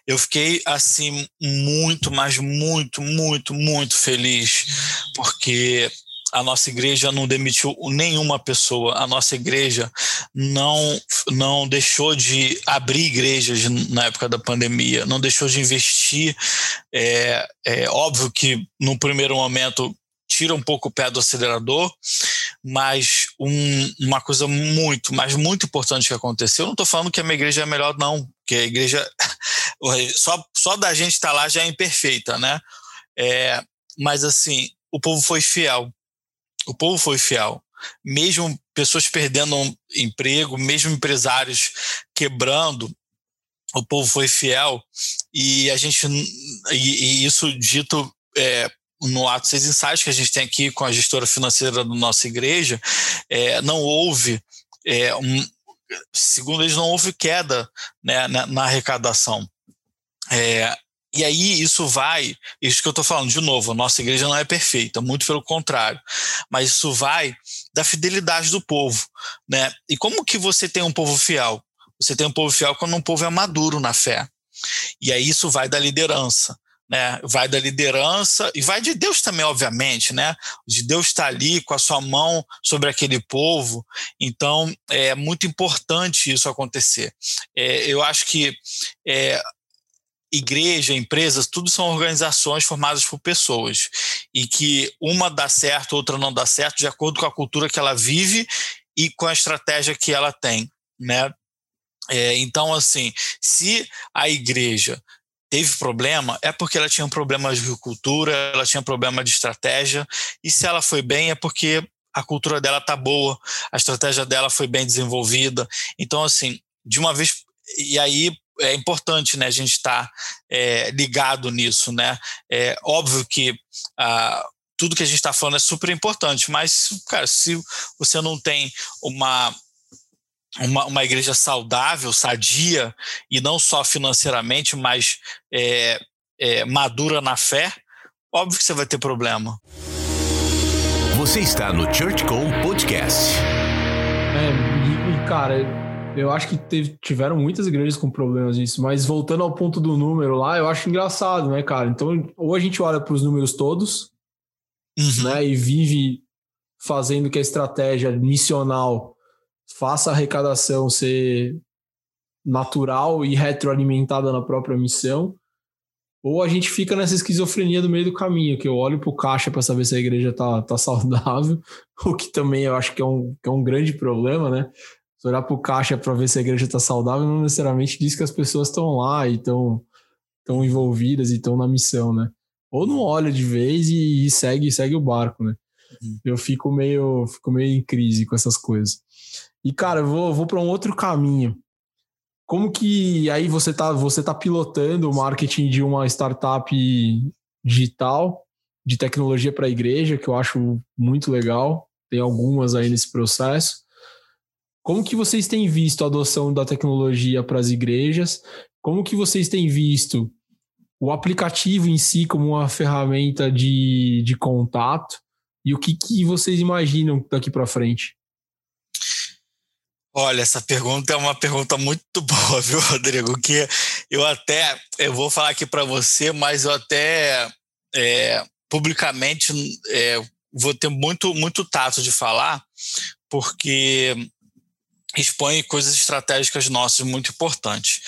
eu fiquei assim muito, mas muito, muito, muito feliz porque a nossa igreja não demitiu nenhuma pessoa, a nossa igreja não, não deixou de abrir igrejas na época da pandemia, não deixou de investir. É, é óbvio que no primeiro momento tira um pouco o pé do acelerador, mas um, uma coisa muito, mas muito importante que aconteceu, eu não estou falando que a minha igreja é melhor, não, porque a igreja, só, só da gente estar tá lá já é imperfeita, né? É, mas assim, o povo foi fiel. O povo foi fiel. Mesmo pessoas perdendo um emprego, mesmo empresários quebrando, o povo foi fiel e a gente e, e isso dito é, no ato seis ensaios que a gente tem aqui com a gestora financeira da nossa igreja, é, não houve, é, um, segundo eles, não houve queda né, na, na arrecadação. É, e aí isso vai, isso que eu estou falando de novo, a nossa igreja não é perfeita, muito pelo contrário, mas isso vai da fidelidade do povo, né? E como que você tem um povo fiel? Você tem um povo fiel quando um povo é maduro na fé. E aí isso vai da liderança né? Vai da liderança e vai de Deus também, obviamente, né? De Deus estar tá ali com a sua mão sobre aquele povo. Então, é muito importante isso acontecer. É, eu acho que é, igreja, empresas, tudo são organizações formadas por pessoas e que uma dá certo, outra não dá certo, de acordo com a cultura que ela vive e com a estratégia que ela tem, né? É, então, assim, se a igreja teve problema, é porque ela tinha um problema de cultura, ela tinha um problema de estratégia, e se ela foi bem é porque a cultura dela tá boa, a estratégia dela foi bem desenvolvida. Então, assim, de uma vez. E aí é importante né, a gente estar tá, é, ligado nisso. Né? É óbvio que. Ah, tudo que a gente está falando é super importante, mas, cara, se você não tem uma uma, uma igreja saudável, sadia, e não só financeiramente, mas é, é, madura na fé, óbvio que você vai ter problema. Você está no ChurchCom Podcast. É, e, cara, eu acho que teve, tiveram muitas igrejas com problemas nisso, mas voltando ao ponto do número lá, eu acho engraçado, né, cara? Então, ou a gente olha para os números todos, uhum. né, e vive fazendo que a estratégia missional faça a arrecadação ser natural e retroalimentada na própria missão, ou a gente fica nessa esquizofrenia do meio do caminho, que eu olho para o caixa para saber se a igreja tá, tá saudável, o que também eu acho que é um, que é um grande problema, né? Se olhar para o caixa para ver se a igreja está saudável, não necessariamente diz que as pessoas estão lá e estão tão envolvidas e estão na missão, né? Ou não olha de vez e, e segue segue o barco, né? Uhum. Eu fico meio, fico meio em crise com essas coisas. E, cara, eu vou, vou para um outro caminho. Como que aí você tá, você tá pilotando o marketing de uma startup digital, de tecnologia para a igreja, que eu acho muito legal. Tem algumas aí nesse processo. Como que vocês têm visto a adoção da tecnologia para as igrejas? Como que vocês têm visto o aplicativo em si como uma ferramenta de, de contato? E o que, que vocês imaginam daqui para frente? Olha, essa pergunta é uma pergunta muito boa, viu, Rodrigo? Que eu até, eu vou falar aqui para você, mas eu até é, publicamente é, vou ter muito, muito tato de falar, porque expõe coisas estratégicas nossas muito importantes.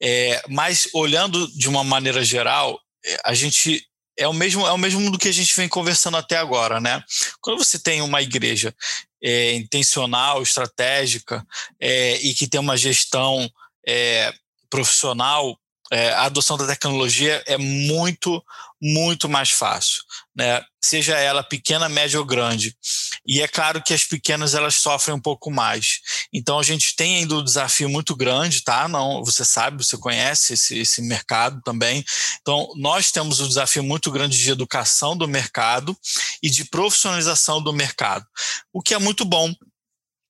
É, mas olhando de uma maneira geral, é, a gente é o mesmo é o mesmo do que a gente vem conversando até agora, né? Quando você tem uma igreja é, intencional, estratégica é, e que tem uma gestão é, profissional, é, a adoção da tecnologia é muito, muito mais fácil, né? Seja ela pequena, média ou grande. E é claro que as pequenas elas sofrem um pouco mais. Então a gente tem ainda um desafio muito grande, tá? Não, você sabe, você conhece esse, esse mercado também. Então nós temos um desafio muito grande de educação do mercado e de profissionalização do mercado, o que é muito bom,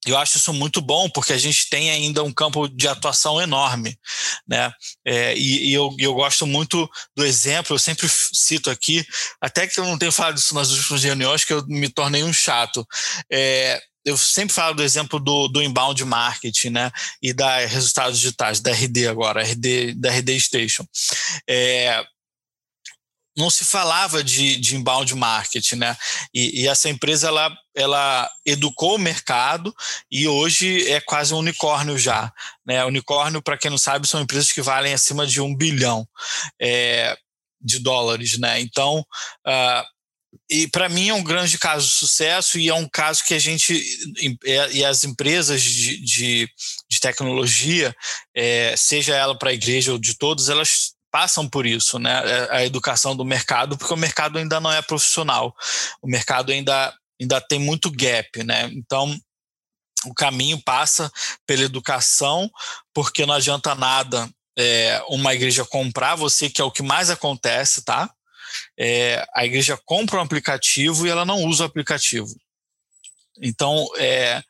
eu acho isso muito bom, porque a gente tem ainda um campo de atuação enorme. Né? É, e, e eu, eu, gosto muito do exemplo, eu sempre cito aqui, até que eu não tenho falado isso nas últimas reuniões, que eu me tornei um chato. É, eu sempre falo do exemplo do, do inbound marketing, né? E da resultados digitais, da RD agora, RD, da RD Station. É, não se falava de, de inbound marketing, né? E, e, essa empresa ela, ela educou o mercado e hoje é quase um unicórnio já. Né? Unicórnio, para quem não sabe, são empresas que valem acima de um bilhão é, de dólares, né? Então, uh, e para mim é um grande caso de sucesso e é um caso que a gente e as empresas de, de, de tecnologia, é, seja ela para a igreja ou de todos, elas passam por isso, né? É, a educação do mercado, porque o mercado ainda não é profissional, o mercado ainda, ainda tem muito gap, né? Então, o caminho passa pela educação, porque não adianta nada é, uma igreja comprar você, que é o que mais acontece, tá? É, a igreja compra um aplicativo e ela não usa o aplicativo. Então, é,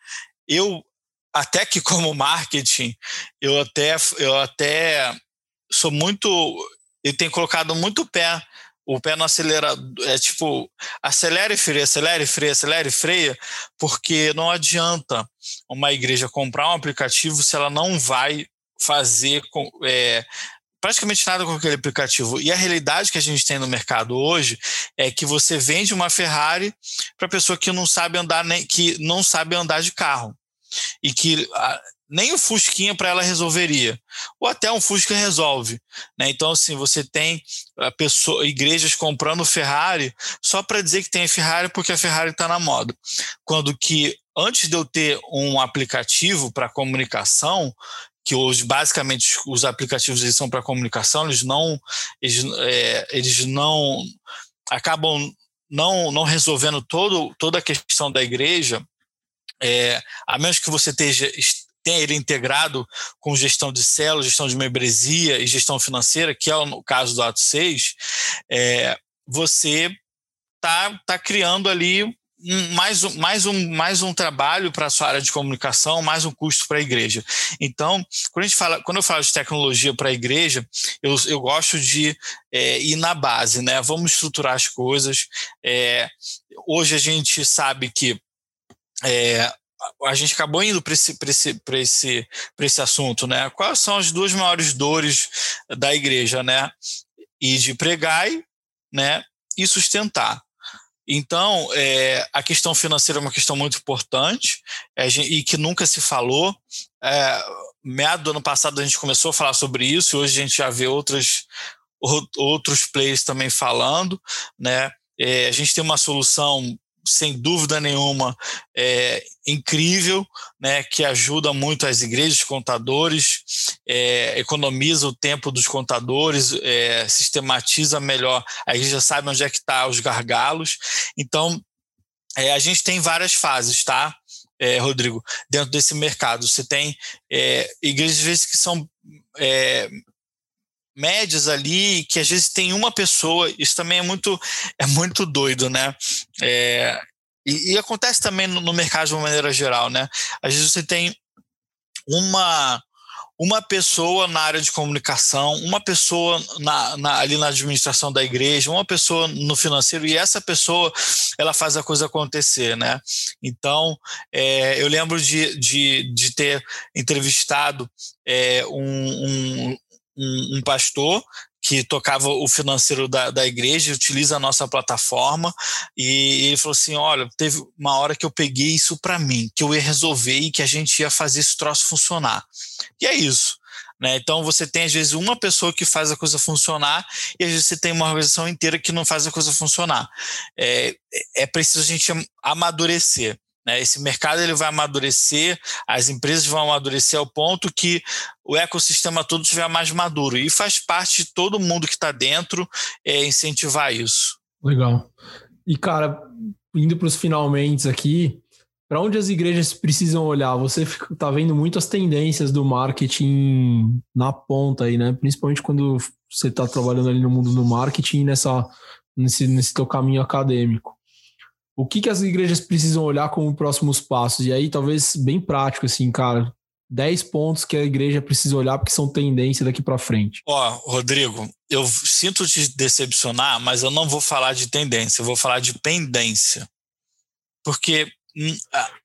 eu até que como marketing, eu até, eu até sou muito. Eu tenho colocado muito o pé, o pé no acelerador. É tipo, acelera e freia, acelera e freia, acelera e freia, porque não adianta uma igreja comprar um aplicativo se ela não vai fazer com, é, praticamente nada com aquele aplicativo. E a realidade que a gente tem no mercado hoje é que você vende uma Ferrari para pessoa que não sabe andar nem que não sabe andar de carro e que nem o Fusquinha para ela resolveria, ou até um Fusca resolve. Né? Então, assim, você tem pessoa, igrejas comprando Ferrari só para dizer que tem Ferrari porque a Ferrari está na moda. Quando que antes de eu ter um aplicativo para comunicação, que hoje basicamente os aplicativos eles são para comunicação, eles não, eles, é, eles não acabam não, não resolvendo todo, toda a questão da igreja, é, a menos que você esteja tem ele integrado com gestão de células, gestão de membresia e gestão financeira, que é o caso do Ato 6, é, você está tá criando ali mais um, mais um, mais um trabalho para a sua área de comunicação, mais um custo para a igreja. Então, quando, a gente fala, quando eu falo de tecnologia para a igreja, eu, eu gosto de é, ir na base, né? Vamos estruturar as coisas. É, hoje a gente sabe que é, a gente acabou indo para esse, esse, esse, esse assunto, né? Quais são as duas maiores dores da igreja, né? E de pregar, né? E sustentar. Então, é, a questão financeira é uma questão muito importante é, e que nunca se falou. É, meado do ano passado a gente começou a falar sobre isso e hoje a gente já vê outras, outros players também falando, né? É, a gente tem uma solução sem dúvida nenhuma, é, incrível, né, que ajuda muito as igrejas, contadores, é, economiza o tempo dos contadores, é, sistematiza melhor, a igreja sabe onde é que está os gargalos. Então, é, a gente tem várias fases, tá, é, Rodrigo, dentro desse mercado. Você tem é, igrejas, às vezes, que são médias ali, que às vezes tem uma pessoa, isso também é muito, é muito doido, né? É, e, e, acontece também no, no, mercado de uma maneira geral, né? Às vezes você tem uma uma pessoa na área de comunicação, uma pessoa na, na, ali na administração da igreja, uma pessoa no financeiro, e essa pessoa ela faz a coisa acontecer, né? Então, é, eu lembro de, de, de ter entrevistado é, um, um, um, um pastor que tocava o financeiro da, da igreja, utiliza a nossa plataforma, e ele falou assim: olha, teve uma hora que eu peguei isso para mim, que eu ia resolver e que a gente ia fazer esse troço funcionar. E é isso. Né? Então você tem às vezes uma pessoa que faz a coisa funcionar e às vezes você tem uma organização inteira que não faz a coisa funcionar. É, é preciso a gente amadurecer. Né? Esse mercado ele vai amadurecer, as empresas vão amadurecer ao ponto que o ecossistema todo estiver mais maduro. E faz parte de todo mundo que está dentro é, incentivar isso. Legal. E, cara, indo para os finalmente aqui, para onde as igrejas precisam olhar? Você está vendo muitas tendências do marketing na ponta aí, né? Principalmente quando você está trabalhando ali no mundo do marketing nessa, nesse, nesse teu caminho acadêmico o que, que as igrejas precisam olhar como próximos passos? E aí, talvez bem prático, assim, cara. 10 pontos que a igreja precisa olhar porque são tendência daqui para frente. Ó, Rodrigo, eu sinto te decepcionar, mas eu não vou falar de tendência, eu vou falar de pendência. Porque hum,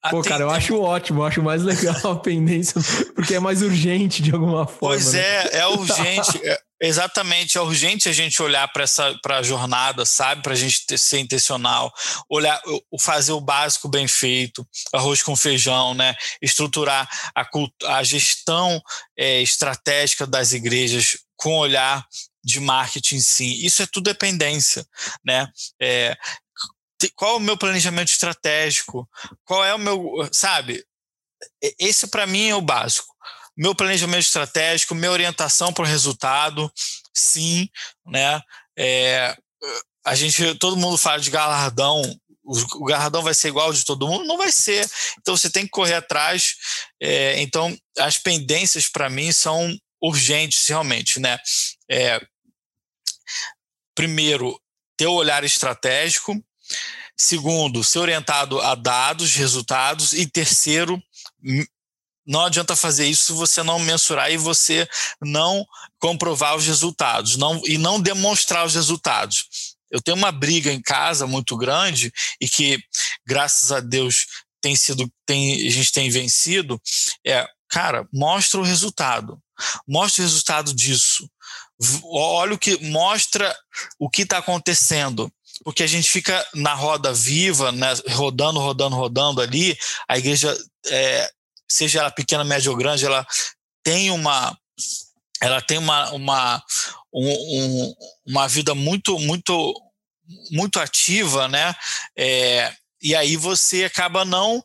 a, Pô, cara, eu acho ótimo, eu acho mais legal a pendência, porque é mais urgente de alguma forma. Pois né? é, é urgente. Exatamente, é urgente a gente olhar para essa para a jornada, sabe? Para a gente ter, ser intencional, olhar, fazer o básico bem feito, arroz com feijão, né? Estruturar a, a gestão é, estratégica das igrejas com olhar de marketing, sim. Isso é tudo dependência, né? É, qual é o meu planejamento estratégico? Qual é o meu, sabe? Esse para mim é o básico meu planejamento estratégico, minha orientação para o resultado, sim, né? É, a gente, todo mundo fala de galardão, o galardão vai ser igual de todo mundo? Não vai ser. Então você tem que correr atrás. É, então as pendências para mim são urgentes realmente, né? É, primeiro, ter o olhar estratégico. Segundo, ser orientado a dados, resultados. E terceiro, não adianta fazer isso se você não mensurar e você não comprovar os resultados não, e não demonstrar os resultados. Eu tenho uma briga em casa muito grande e que, graças a Deus, tem sido, tem, a gente tem vencido. É, cara, mostra o resultado. Mostra o resultado disso. Olha o que mostra o que está acontecendo porque a gente fica na roda viva, né, rodando, rodando, rodando ali. A igreja é, seja ela pequena, média ou grande, ela tem uma ela tem uma, uma, um, uma vida muito, muito, muito ativa, né? É, e aí você acaba não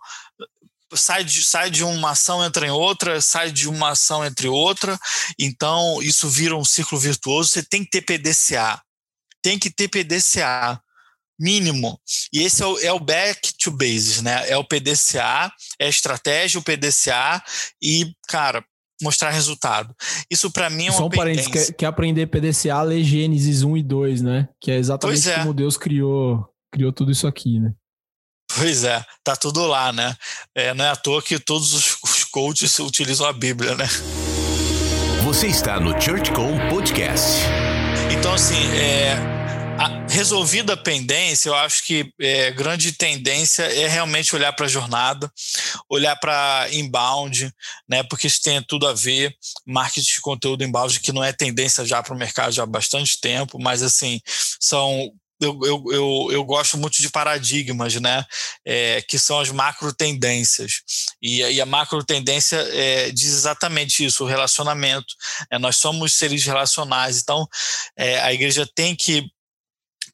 sai de, sai de uma ação entra em outra, sai de uma ação entre outra, então isso vira um ciclo virtuoso. Você tem que ter PDCA, tem que ter PDCA mínimo. E esse é o, é o, back to bases, né? É o PDCA, é a estratégia, o PDCA e, cara, mostrar resultado. Isso para mim é uma Só um parênteses, quer, quer aprender PDCA, lê Gênesis 1 e 2, né? Que é exatamente é. como Deus criou, criou tudo isso aqui, né? Pois é, tá tudo lá, né? É, não é à toa que todos os, os coaches utilizam a Bíblia, né? Você está no ChurchCom Podcast. Então, assim, é, resolvida a pendência, eu acho que é, grande tendência é realmente olhar para a jornada, olhar para inbound, né, porque isso tem tudo a ver, marketing de conteúdo inbound, que não é tendência já para o mercado já há bastante tempo, mas assim, são eu, eu, eu, eu, gosto muito de paradigmas, né? É, que são as macro tendências. E, e a macro tendência é, diz exatamente isso: o relacionamento. É, nós somos seres relacionais, então é, a igreja tem que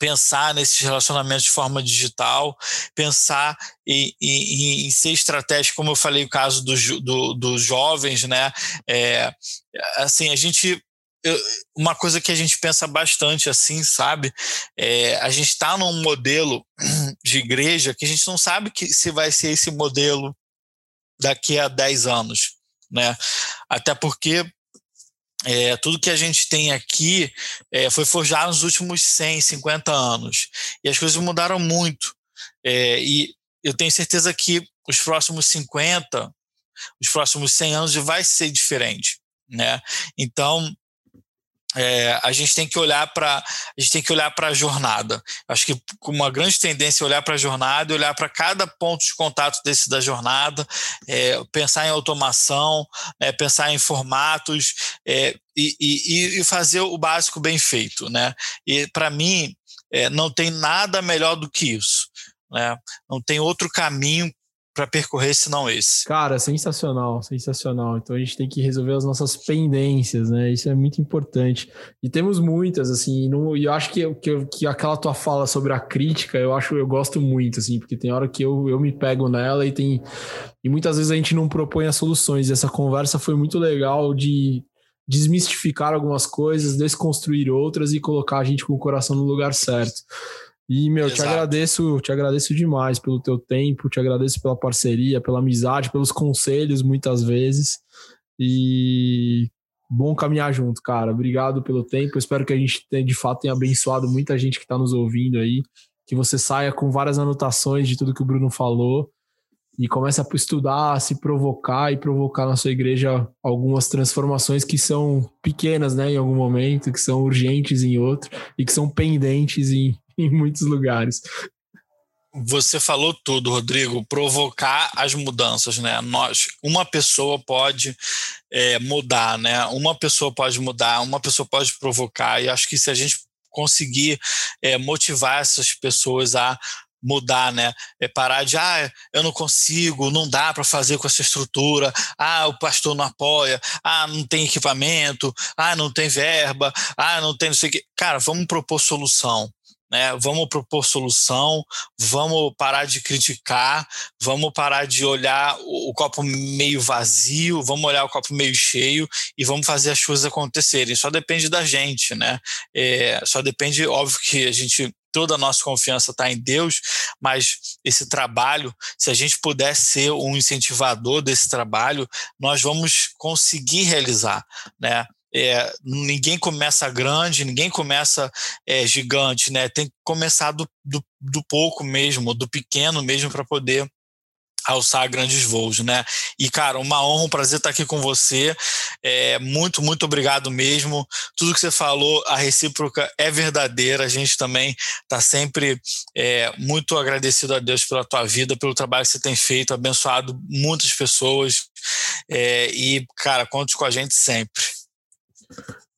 pensar nesses relacionamentos de forma digital, pensar em, em, em ser estratégico, como eu falei, o caso dos do, do jovens, né? É, assim, a gente uma coisa que a gente pensa bastante assim, sabe? É, a gente está num modelo de igreja que a gente não sabe que se vai ser esse modelo daqui a 10 anos, né? Até porque é, tudo que a gente tem aqui é, foi forjado nos últimos 100, 50 anos. E as coisas mudaram muito. É, e eu tenho certeza que os próximos 50, os próximos 100 anos vai ser diferente. Né? Então, é, a gente tem que olhar para a gente tem que olhar para a jornada. Acho que uma grande tendência é olhar para a jornada, olhar para cada ponto de contato desse da jornada, é, pensar em automação, né, pensar em formatos é, e, e, e, fazer o básico bem feito, né? E para mim é, não tem nada melhor do que isso. Né? Não tem outro caminho para percorrer senão esse. Cara, sensacional, sensacional. Então a gente tem que resolver as nossas pendências, né? Isso é muito importante. E temos muitas, assim, e eu acho que, que, que aquela tua fala sobre a crítica, eu acho, eu gosto muito, assim, porque tem hora que eu, eu me pego nela e tem. E muitas vezes a gente não propõe as soluções. E essa conversa foi muito legal de desmistificar algumas coisas, desconstruir outras e colocar a gente com o coração no lugar certo. E, meu, Exato. te agradeço, te agradeço demais pelo teu tempo, te agradeço pela parceria, pela amizade, pelos conselhos, muitas vezes. E bom caminhar junto, cara. Obrigado pelo tempo. espero que a gente tenha, de fato tenha abençoado muita gente que está nos ouvindo aí. Que você saia com várias anotações de tudo que o Bruno falou e comece a estudar, a se provocar e provocar na sua igreja algumas transformações que são pequenas, né, em algum momento, que são urgentes em outro e que são pendentes em, em muitos lugares. você falou tudo, Rodrigo. Provocar as mudanças, né? Nós, uma pessoa pode é, mudar, né? Uma pessoa pode mudar, uma pessoa pode provocar. E acho que se a gente conseguir é, motivar essas pessoas a mudar, né? É parar de, ah, eu não consigo, não dá para fazer com essa estrutura, ah, o pastor não apoia, ah, não tem equipamento, ah, não tem verba, ah, não tem não sei o quê. Cara, vamos propor solução. Né, vamos propor solução, vamos parar de criticar, vamos parar de olhar o, o, copo meio vazio, vamos olhar o copo meio cheio e vamos fazer as coisas acontecerem. Só depende da gente, né? É, só depende, óbvio que a gente toda a nossa confiança está em Deus, mas esse trabalho, se a gente puder ser um incentivador desse trabalho, nós vamos conseguir realizar, né? É, ninguém começa grande, ninguém começa é, gigante, né? Tem que começar do, do, do pouco mesmo, do pequeno mesmo, para poder alçar grandes voos, né? E, cara, uma honra, um prazer estar aqui com você. É, muito, muito obrigado mesmo. Tudo que você falou, a recíproca é verdadeira. A gente também está sempre é, muito agradecido a Deus pela tua vida, pelo trabalho que você tem feito, abençoado muitas pessoas. É, e, cara, conte com a gente sempre.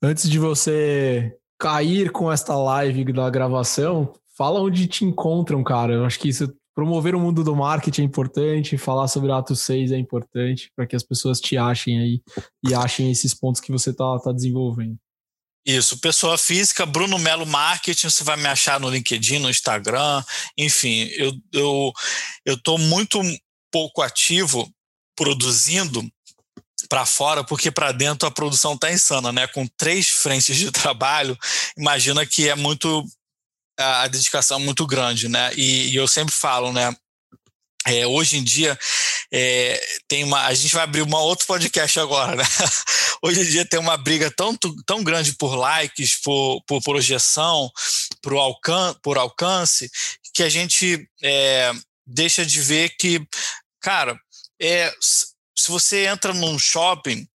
Antes de você cair com esta live da gravação, fala onde te encontram, cara. Eu acho que isso promover o mundo do marketing é importante, falar sobre o Ato 6 é importante para que as pessoas te achem aí e achem esses pontos que você está tá desenvolvendo. Isso, pessoa física, Bruno Melo Marketing, você vai me achar no LinkedIn, no Instagram, enfim, eu eu eu tô muito pouco ativo produzindo para fora, porque para dentro a produção tá insana, né? Com três frentes de trabalho, imagina que é muito a, dedicação é muito grande, né? E, e eu sempre falo, né? É, hoje em dia é, tem uma. A gente vai abrir uma outro podcast agora, né? Hoje em dia tem uma briga tão, tão grande por likes, por, por projeção, por, alcan por alcance, que a gente é, deixa de ver que, cara, é, se você entra num shopping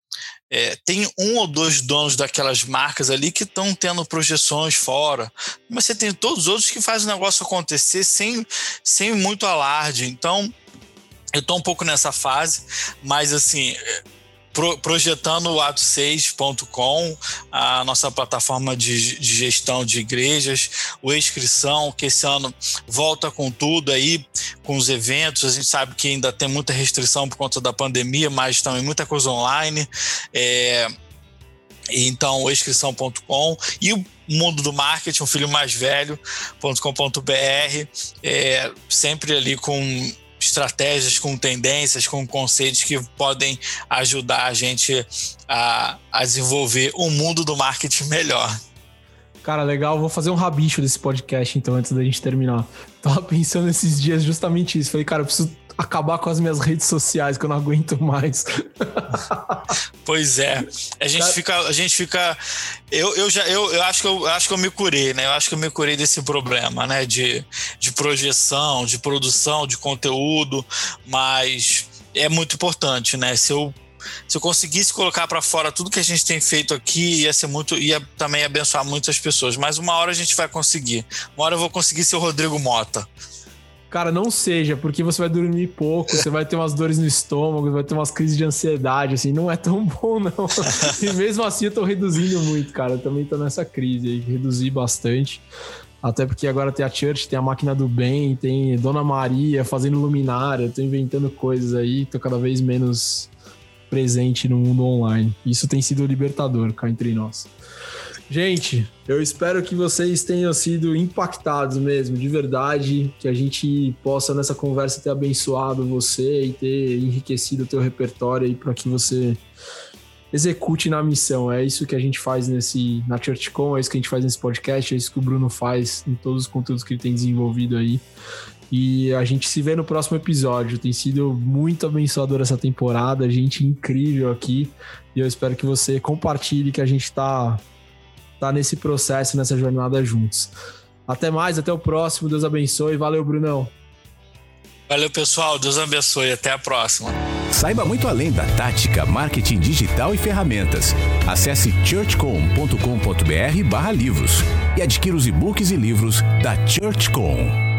é, tem um ou dois donos daquelas marcas ali que estão tendo projeções fora, mas você tem todos os outros que fazem o negócio acontecer sem, sem muito alarde. Então, eu estou um pouco nessa fase, mas assim, pro, projetando o ato6.com, a nossa plataforma de, de, gestão de igrejas, o inscrição, que esse ano volta com tudo aí, com os eventos. A gente sabe que ainda tem muita restrição por conta da pandemia, mas também muita coisa online. É, então, inscrição.com e o mundo do marketing, um filho mais velho.com.br, é, sempre ali com estratégias, com tendências, com conceitos que podem ajudar a gente a, a desenvolver um mundo do marketing melhor. Cara, legal. Vou fazer um rabicho desse podcast, então, antes da gente terminar. Tava pensando esses dias justamente isso. Falei, cara, eu preciso acabar com as minhas redes sociais, que eu não aguento mais. pois é. A gente fica. A gente fica. Eu, eu já eu, eu acho que eu, eu acho que eu me curei, né? Eu acho que eu me curei desse problema, né? De, de projeção, de produção, de conteúdo, mas é muito importante, né? Se eu se eu conseguisse colocar para fora tudo que a gente tem feito aqui, ia ser muito, ia também abençoar muitas pessoas. Mas uma hora a gente vai conseguir. Uma hora eu vou conseguir ser o Rodrigo Mota. Cara, não seja, porque você vai dormir pouco, você vai ter umas dores no estômago, vai ter umas crises de ansiedade, assim, não é tão bom, não. e mesmo assim eu tô reduzindo muito, cara. Eu também tô nessa crise aí, reduzi bastante. Até porque agora tem a Church, tem a máquina do bem, tem Dona Maria fazendo luminária, tô inventando coisas aí, tô cada vez menos presente no mundo online. Isso tem sido libertador cá entre nós. Gente, eu espero que vocês tenham sido impactados mesmo, de verdade, que a gente possa nessa conversa ter abençoado você e ter enriquecido o teu repertório aí para que você execute na missão. É isso que a gente faz nesse na ChurchCon, é isso que a gente faz nesse podcast, é isso que o Bruno faz em todos os conteúdos que ele tem desenvolvido aí. E a gente se vê no próximo episódio. Tem sido muito abençoador essa temporada, gente incrível aqui. E eu espero que você compartilhe que a gente está tá nesse processo, nessa jornada juntos. Até mais, até o próximo. Deus abençoe. Valeu, Brunão. Valeu, pessoal. Deus abençoe. Até a próxima. Saiba muito além da tática, marketing digital e ferramentas. Acesse churchcom.com.br/livros e adquira os e-books e livros da ChurchCom.